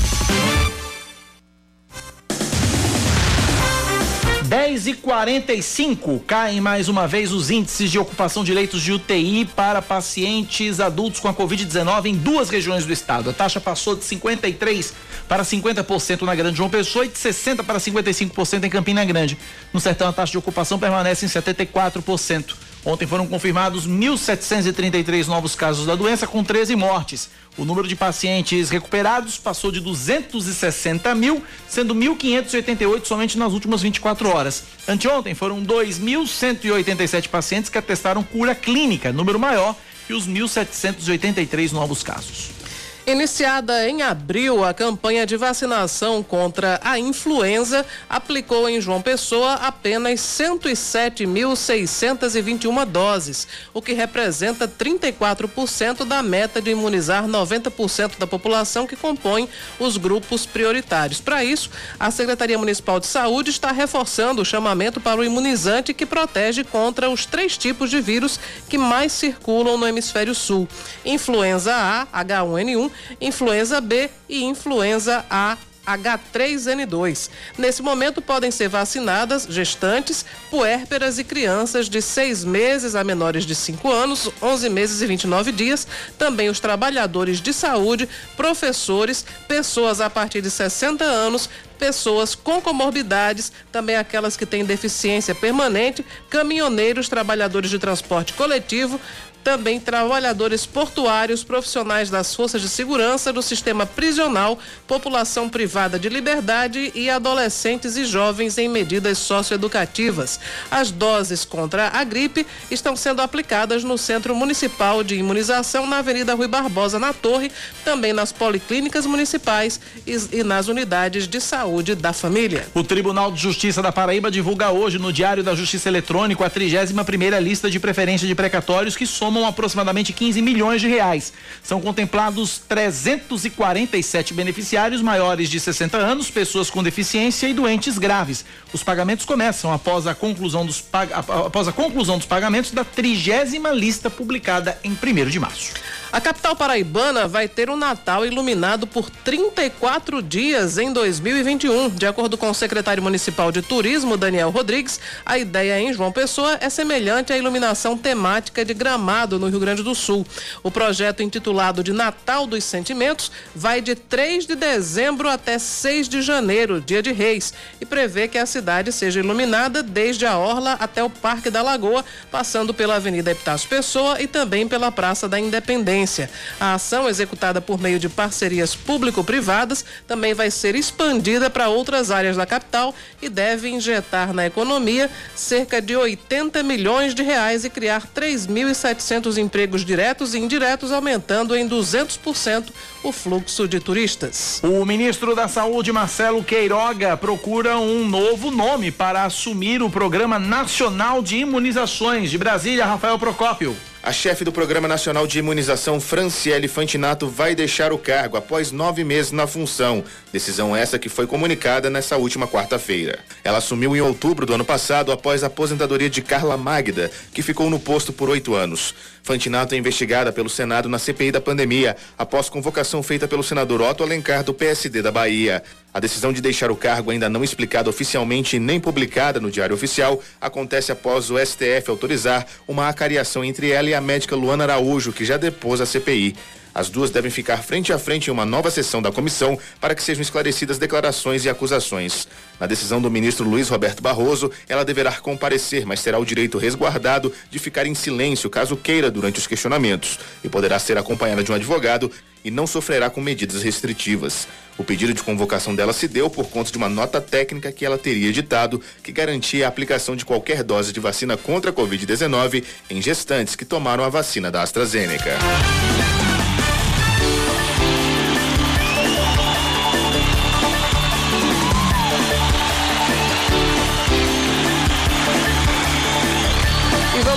10 e 45 caem mais uma vez os índices de ocupação de leitos de UTI para pacientes adultos com a Covid-19 em duas regiões do estado. A taxa passou de 53 para 50% na Grande João Pessoa e de 60 para 55% em Campina Grande. No sertão, a taxa de ocupação permanece em 74%. Ontem foram confirmados 1.733 novos casos da doença, com 13 mortes. O número de pacientes recuperados passou de 260 mil, sendo 1.588 somente nas últimas 24 horas. Anteontem foram 2.187 pacientes que atestaram cura clínica, número maior que os 1.783 novos casos.
Iniciada em abril, a campanha de vacinação contra a influenza aplicou em João Pessoa apenas 107.621 doses, o que representa 34% da meta de imunizar 90% da população que compõe os grupos prioritários. Para isso, a Secretaria Municipal de Saúde está reforçando o chamamento para o imunizante que protege contra os três tipos de vírus que mais circulam no hemisfério sul: influenza A, H1N1 influenza B e influenza A H3N2. Nesse momento podem ser vacinadas gestantes, puérperas e crianças de seis meses a menores de 5 anos, 11 meses e 29 dias, também os trabalhadores de saúde, professores, pessoas a partir de 60 anos, pessoas com comorbidades, também aquelas que têm deficiência permanente, caminhoneiros, trabalhadores de transporte coletivo, também trabalhadores portuários, profissionais das forças de segurança, do sistema prisional, população privada de liberdade e adolescentes e jovens em medidas socioeducativas. As doses contra a gripe estão sendo aplicadas no Centro Municipal de Imunização na Avenida Rui Barbosa, na Torre, também nas policlínicas municipais e, e nas unidades de saúde da família.
O Tribunal de Justiça da Paraíba divulga hoje no Diário da Justiça Eletrônico a 31 primeira lista de preferência de precatórios que somam somam aproximadamente 15 milhões de reais. São contemplados 347 beneficiários maiores de 60 anos, pessoas com deficiência e doentes graves. Os pagamentos começam após a conclusão dos, após a conclusão dos pagamentos da trigésima lista publicada em 1 de março.
A capital paraibana vai ter um Natal iluminado por 34 dias em 2021. De acordo com o secretário municipal de turismo, Daniel Rodrigues, a ideia em João Pessoa é semelhante à iluminação temática de Gramado, no Rio Grande do Sul. O projeto, intitulado de Natal dos Sentimentos, vai de 3 de dezembro até 6 de janeiro, dia de Reis, e prevê que a cidade seja iluminada desde a Orla até o Parque da Lagoa, passando pela Avenida Epitácio Pessoa e também pela Praça da Independência. A ação, executada por meio de parcerias público-privadas, também vai ser expandida para outras áreas da capital e deve injetar na economia cerca de 80 milhões de reais e criar 3.700 empregos diretos e indiretos, aumentando em 200% o fluxo de turistas.
O ministro da Saúde, Marcelo Queiroga, procura um novo nome para assumir o Programa Nacional de Imunizações de Brasília, Rafael Procópio.
A chefe do Programa Nacional de Imunização, Franciele Fantinato, vai deixar o cargo após nove meses na função. Decisão essa que foi comunicada nessa última quarta-feira. Ela assumiu em outubro do ano passado após a aposentadoria de Carla Magda, que ficou no posto por oito anos. Fantinato é investigada pelo Senado na CPI da pandemia, após convocação feita pelo senador Otto Alencar, do PSD da Bahia. A decisão de deixar o cargo, ainda não explicada oficialmente nem publicada no Diário Oficial, acontece após o STF autorizar uma acariação entre ela e a médica Luana Araújo, que já depôs a CPI. As duas devem ficar frente a frente em uma nova sessão da comissão para que sejam esclarecidas declarações e acusações. Na decisão do ministro Luiz Roberto Barroso, ela deverá comparecer, mas terá o direito resguardado de ficar em silêncio caso queira durante os questionamentos e poderá ser acompanhada de um advogado e não sofrerá com medidas restritivas. O pedido de convocação dela se deu por conta de uma nota técnica que ela teria editado que garantia a aplicação de qualquer dose de vacina contra a Covid-19 em gestantes que tomaram a vacina da AstraZeneca.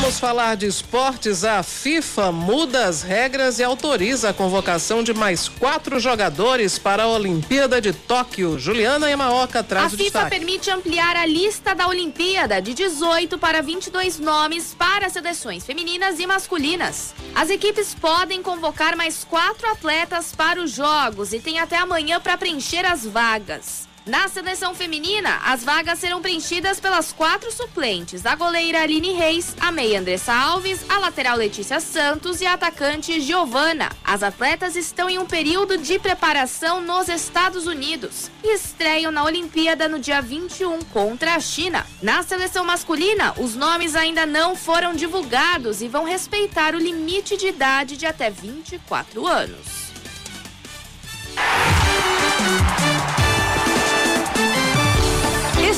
Vamos falar de esportes. A FIFA muda as regras e autoriza a convocação de mais quatro jogadores para a Olimpíada de Tóquio. Juliana Yamaoka traz
a
o
FIFA
destaque.
permite ampliar a lista da Olimpíada de 18 para 22 nomes para seleções femininas e masculinas. As equipes podem convocar mais quatro atletas para os Jogos e tem até amanhã para preencher as vagas. Na seleção feminina, as vagas serão preenchidas pelas quatro suplentes: a goleira Aline Reis, a meia Andressa Alves, a lateral Letícia Santos e a atacante Giovana. As atletas estão em um período de preparação nos Estados Unidos e estreiam na Olimpíada no dia 21 contra a China. Na seleção masculina, os nomes ainda não foram divulgados e vão respeitar o limite de idade de até 24 anos.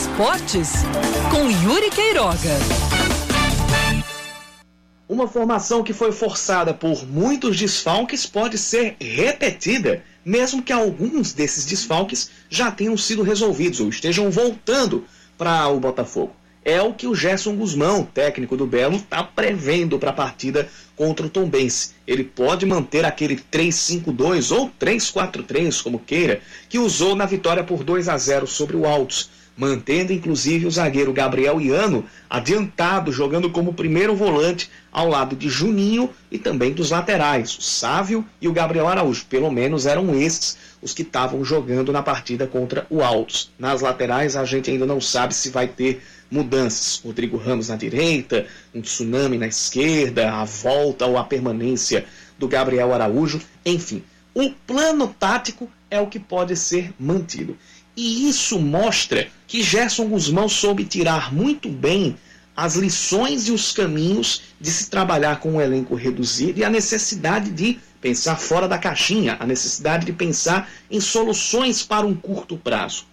Esportes com Yuri Queiroga.
Uma formação que foi forçada por muitos desfalques pode ser repetida, mesmo que alguns desses desfalques já tenham sido resolvidos ou estejam voltando para o Botafogo. É o que o Gerson Guzmão, técnico do Belo, está prevendo para a partida contra o Tombense. Ele pode manter aquele 3-5-2 ou 3-4-3, como queira, que usou na vitória por 2 a 0 sobre o Altos mantendo inclusive o zagueiro Gabriel Iano adiantado, jogando como primeiro volante ao lado de Juninho e também dos laterais, o Sávio e o Gabriel Araújo. Pelo menos eram esses os que estavam jogando na partida contra o Altos. Nas laterais a gente ainda não sabe se vai ter mudanças. Rodrigo Ramos na direita, um tsunami na esquerda, a volta ou a permanência do Gabriel Araújo, enfim. O plano tático é o que pode ser mantido. E isso mostra que Gerson Guzmão soube tirar muito bem as lições e os caminhos de se trabalhar com um elenco reduzido e a necessidade de pensar fora da caixinha, a necessidade de pensar em soluções para um curto prazo.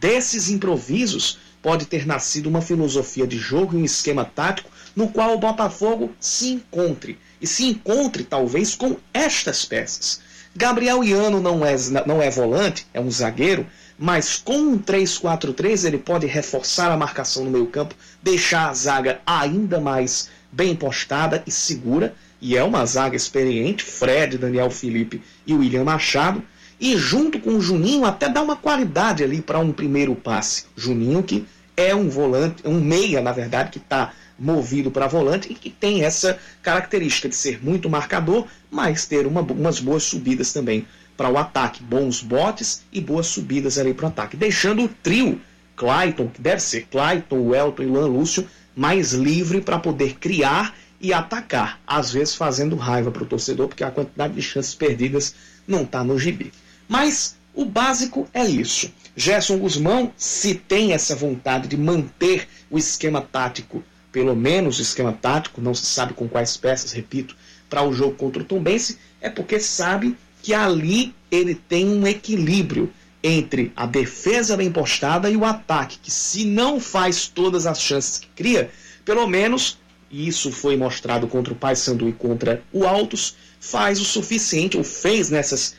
Desses improvisos pode ter nascido uma filosofia de jogo e um esquema tático no qual o Botafogo se encontre. E se encontre, talvez, com estas peças. Gabriel Iano não é, não é volante, é um zagueiro, mas com um 3-4-3 ele pode reforçar a marcação no meio-campo, deixar a zaga ainda mais bem postada e segura. E é uma zaga experiente, Fred, Daniel Felipe e William Machado. E junto com o Juninho, até dá uma qualidade ali para um primeiro passe. Juninho, que é um volante, um meia, na verdade, que está movido para volante e que tem essa característica de ser muito marcador, mas ter uma, umas boas subidas também para o ataque, bons botes e boas subidas ali para o ataque, deixando o trio Clayton, que deve ser Clayton, Elton e Lan Lúcio, mais livre para poder criar e atacar, às vezes fazendo raiva para o torcedor, porque a quantidade de chances perdidas não está no gibi. Mas o básico é isso. Gerson Guzmão, se tem essa vontade de manter o esquema tático, pelo menos o esquema tático, não se sabe com quais peças, repito, para o jogo contra o Tombense, é porque sabe que ali ele tem um equilíbrio entre a defesa bem postada e o ataque, que se não faz todas as chances que cria, pelo menos, e isso foi mostrado contra o Paysandu e contra o Altos, faz o suficiente, ou fez nessas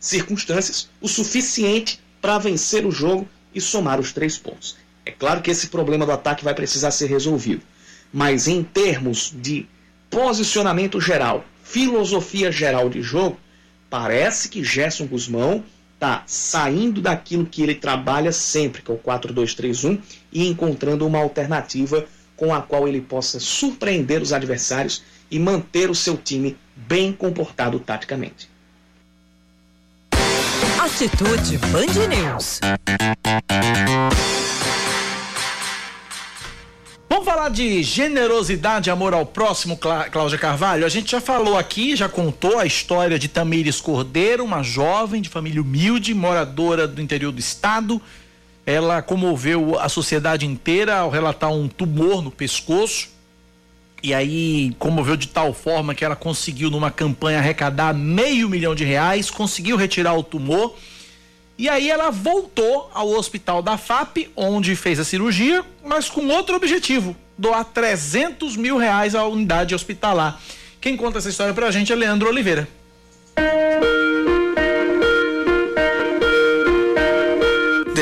circunstâncias, o suficiente para vencer o jogo e somar os três pontos. É claro que esse problema do ataque vai precisar ser resolvido, mas em termos de posicionamento geral, filosofia geral de jogo, parece que Gerson Guzmão está saindo daquilo que ele trabalha sempre, que é o 4-2-3-1, e encontrando uma alternativa com a qual ele possa surpreender os adversários e manter o seu time bem comportado taticamente.
Atitude Band News.
Vamos falar de generosidade, amor ao próximo, Cláudia Carvalho? A gente já falou aqui, já contou a história de Tamires Cordeiro, uma jovem de família humilde, moradora do interior do estado. Ela comoveu a sociedade inteira ao relatar um tumor no pescoço. E aí comoveu de tal forma que ela conseguiu, numa campanha, arrecadar meio milhão de reais, conseguiu retirar o tumor e aí ela voltou ao hospital da FAP, onde fez a cirurgia, mas com outro objetivo: doar 300 mil reais à unidade hospitalar. Quem conta essa história pra gente é Leandro Oliveira.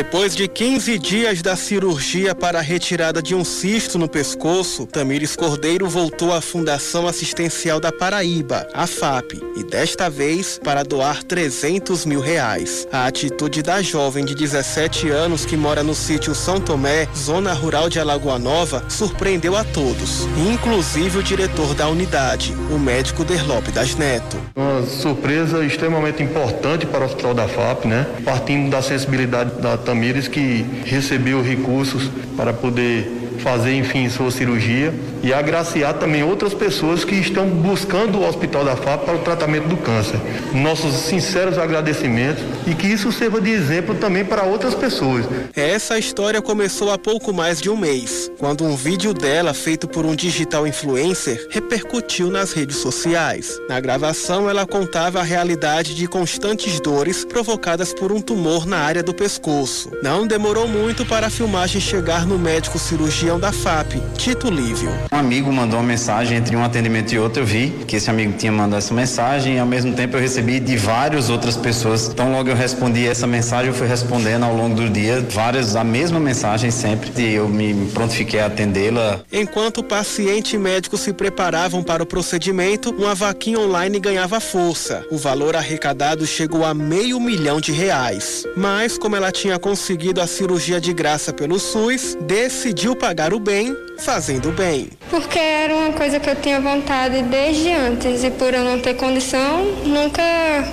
Depois de 15 dias da cirurgia para a retirada de um cisto no pescoço, Tamires Cordeiro voltou à Fundação Assistencial da Paraíba, a FAP, e desta vez para doar 300 mil reais. A atitude da jovem de 17 anos que mora no sítio São Tomé, zona rural de Alagoa Nova, surpreendeu a todos, inclusive o diretor da unidade, o médico Derlope das Neto.
Uma surpresa extremamente importante para o Hospital da FAP, né? Partindo da sensibilidade da Tamires que recebeu recursos para poder fazer, enfim, sua cirurgia e agraciar também outras pessoas que estão buscando o Hospital da FAP para o tratamento do câncer. Nossos sinceros agradecimentos e que isso sirva de exemplo também para outras pessoas.
Essa história começou há pouco mais de um mês, quando um vídeo dela, feito por um digital influencer, repercutiu nas redes sociais. Na gravação, ela contava a realidade de constantes dores provocadas por um tumor na área do pescoço. Não demorou muito para a filmagem chegar no médico cirurgião da FAP, Tito Lívio.
Um amigo mandou uma mensagem entre um atendimento e outro, eu vi que esse amigo tinha mandado essa mensagem e ao mesmo tempo eu recebi de várias outras pessoas. Então logo eu respondi essa mensagem, eu fui respondendo ao longo do dia várias a mesma mensagem sempre e eu me prontifiquei a atendê-la.
Enquanto o paciente e médico se preparavam para o procedimento, uma vaquinha online ganhava força. O valor arrecadado chegou a meio milhão de reais. Mas, como ela tinha conseguido a cirurgia de graça pelo SUS, decidiu pagar o bem fazendo bem.
Porque era uma coisa que eu tinha vontade desde antes e por eu não ter condição, nunca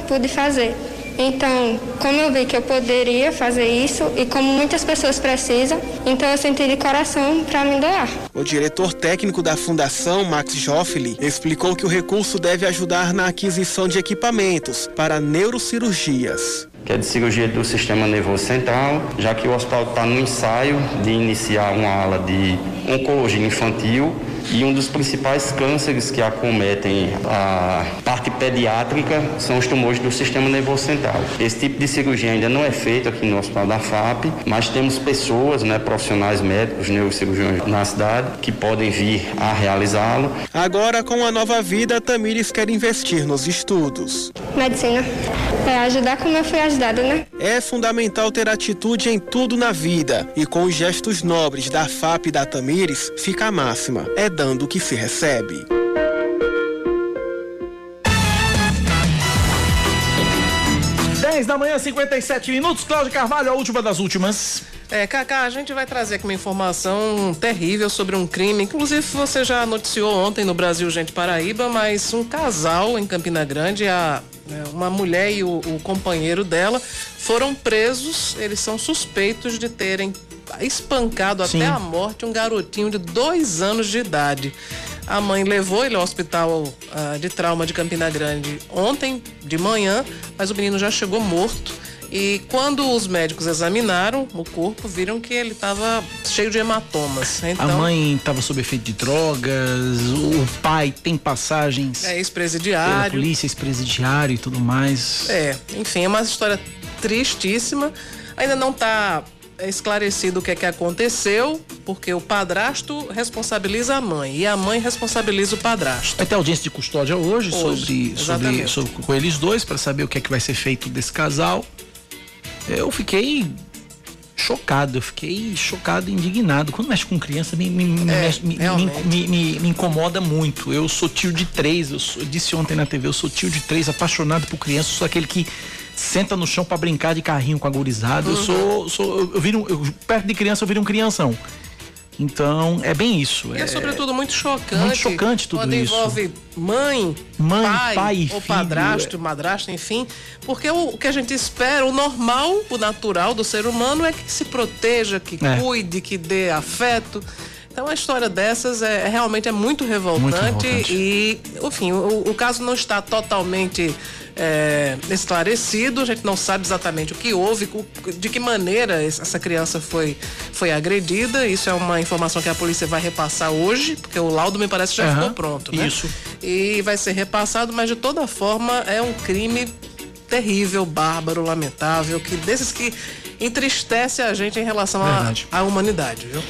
pude fazer. Então, como eu vi que eu poderia fazer isso e como muitas pessoas precisam, então eu senti de coração para me doar.
O diretor técnico da fundação, Max Joffli, explicou que o recurso deve ajudar na aquisição de equipamentos para neurocirurgias
que é de cirurgia do sistema nervoso central, já que o hospital está no ensaio de iniciar uma ala de oncologia infantil e um dos principais cânceres que acometem a parte pediátrica são os tumores do sistema nervoso central. Esse tipo de cirurgia ainda não é feito aqui no Hospital da FAP, mas temos pessoas, né, profissionais médicos, neurocirurgiões na cidade, que podem vir a realizá-lo.
Agora, com a nova vida, Tamires quer investir nos estudos.
Medicina. É ajudar como eu fui ajudada, né?
É fundamental ter atitude em tudo na vida e com os gestos nobres da FAP e da Tamires, fica a máxima. É dando o que se recebe.
Dez da manhã, 57 minutos. Cláudio Carvalho, a última das últimas.
É, Cacá, a gente vai trazer aqui uma informação terrível sobre um crime. Inclusive, você já noticiou ontem no Brasil Gente Paraíba, mas um casal em Campina Grande, a, né, uma mulher e o, o companheiro dela foram presos. Eles são suspeitos de terem espancado
Sim.
até a morte um garotinho de dois anos de idade. A mãe levou ele ao hospital ah, de trauma de Campina Grande ontem de manhã, mas o menino já chegou morto. E quando os médicos examinaram o corpo, viram que ele estava cheio de hematomas.
A
Então,
mãe estava sob efeito de drogas, o pai tem passagens
é ex-presidiário.
polícia, ex-presidiário e tudo mais.
É, enfim, é uma história tristíssima. Ainda não está esclarecido o que é que aconteceu, porque o padrasto responsabiliza a mãe e a mãe responsabiliza o padrasto.
Vai ter audiência de custódia hoje,
Hoje,
sobre, sobre, sobre com eles dois para saber o que é que vai ser feito desse casal. Eu fiquei chocado, eu fiquei chocado e indignado. Quando mexe com criança, me, me,
É,
me- me- me incomoda muito. Eu sou tio de três, eu, sou- eu disse ontem na TV, eu sou tio de três, apaixonado por criança, sou aquele que senta no chão para brincar de carrinho com a gurizada. Eu
Uhum.
sou, sou eu, eu viro, eu- perto de criança eu viro um crianção. Então, é bem isso.
E é, sobretudo muito chocante.
muito chocante tudo
quando
isso.
envolve mãe,
Mãe,
pai,
pai
ou
filho,
padrasto, madrasto, enfim. Porque o, o que a gente espera, o normal, o natural do ser humano é que se proteja, que
É.
cuide, que dê afeto. Então a história dessas é, é realmente é muito revoltante,
Muito revoltante.
e, enfim, o, o caso não está totalmente é, esclarecido, a gente não sabe exatamente o que houve, de que maneira es- essa criança foi, foi agredida. Isso é uma informação que a polícia vai repassar hoje, porque o laudo me parece já
Aham,
ficou pronto, né?
isso.
E vai ser repassado, mas de toda forma é um crime terrível, bárbaro, lamentável, que desses que entristece a gente em relação à humanidade, viu?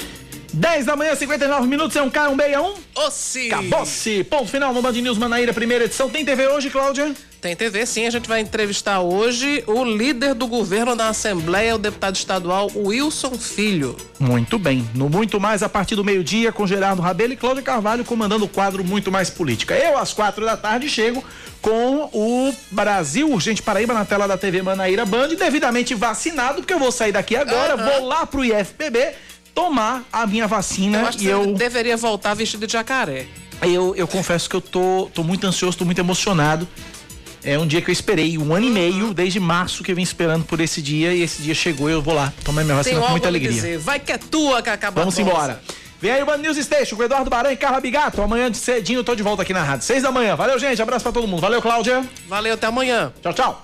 10 da manhã, 59 minutos, é um K, um B, é um?
Ossi!
Acabou-se! Ponto final no Band News Manaíra, primeira edição. Tem TV hoje, Cláudia?
Tem TV sim, a gente vai entrevistar hoje o líder do governo na Assembleia, o deputado estadual Wilson Filho.
Muito bem. No Muito Mais, a partir do meio-dia, com Gerardo Rabelo e Cláudia Carvalho comandando o quadro Muito Mais Política. Eu, às quatro da tarde, chego com o Brasil Urgente Paraíba na tela da TV Manaíra Band, devidamente vacinado, porque eu vou sair daqui agora, vou lá pro IFPB tomar a minha vacina
Eu acho que
e
você
eu...
deveria voltar vestido de jacaré.
Eu, eu confesso que eu tô, tô muito ansioso, tô muito emocionado. É um dia que eu esperei, um ano e meio, desde março que eu vim esperando por esse dia, e esse dia chegou e eu vou lá tomar minha
Tem
vacina com
algo
muita alegria.
dizer. Vai que é tua, Cacá
Vamos
Barbosa.
embora. Vem aí o Band News Station com Eduardo Baran e Carla Bigato. Amanhã de cedinho eu tô de volta aqui na rádio. Seis da manhã. Valeu, gente. Abraço pra todo mundo. Valeu, Cláudia.
Valeu, até amanhã.
Tchau, tchau.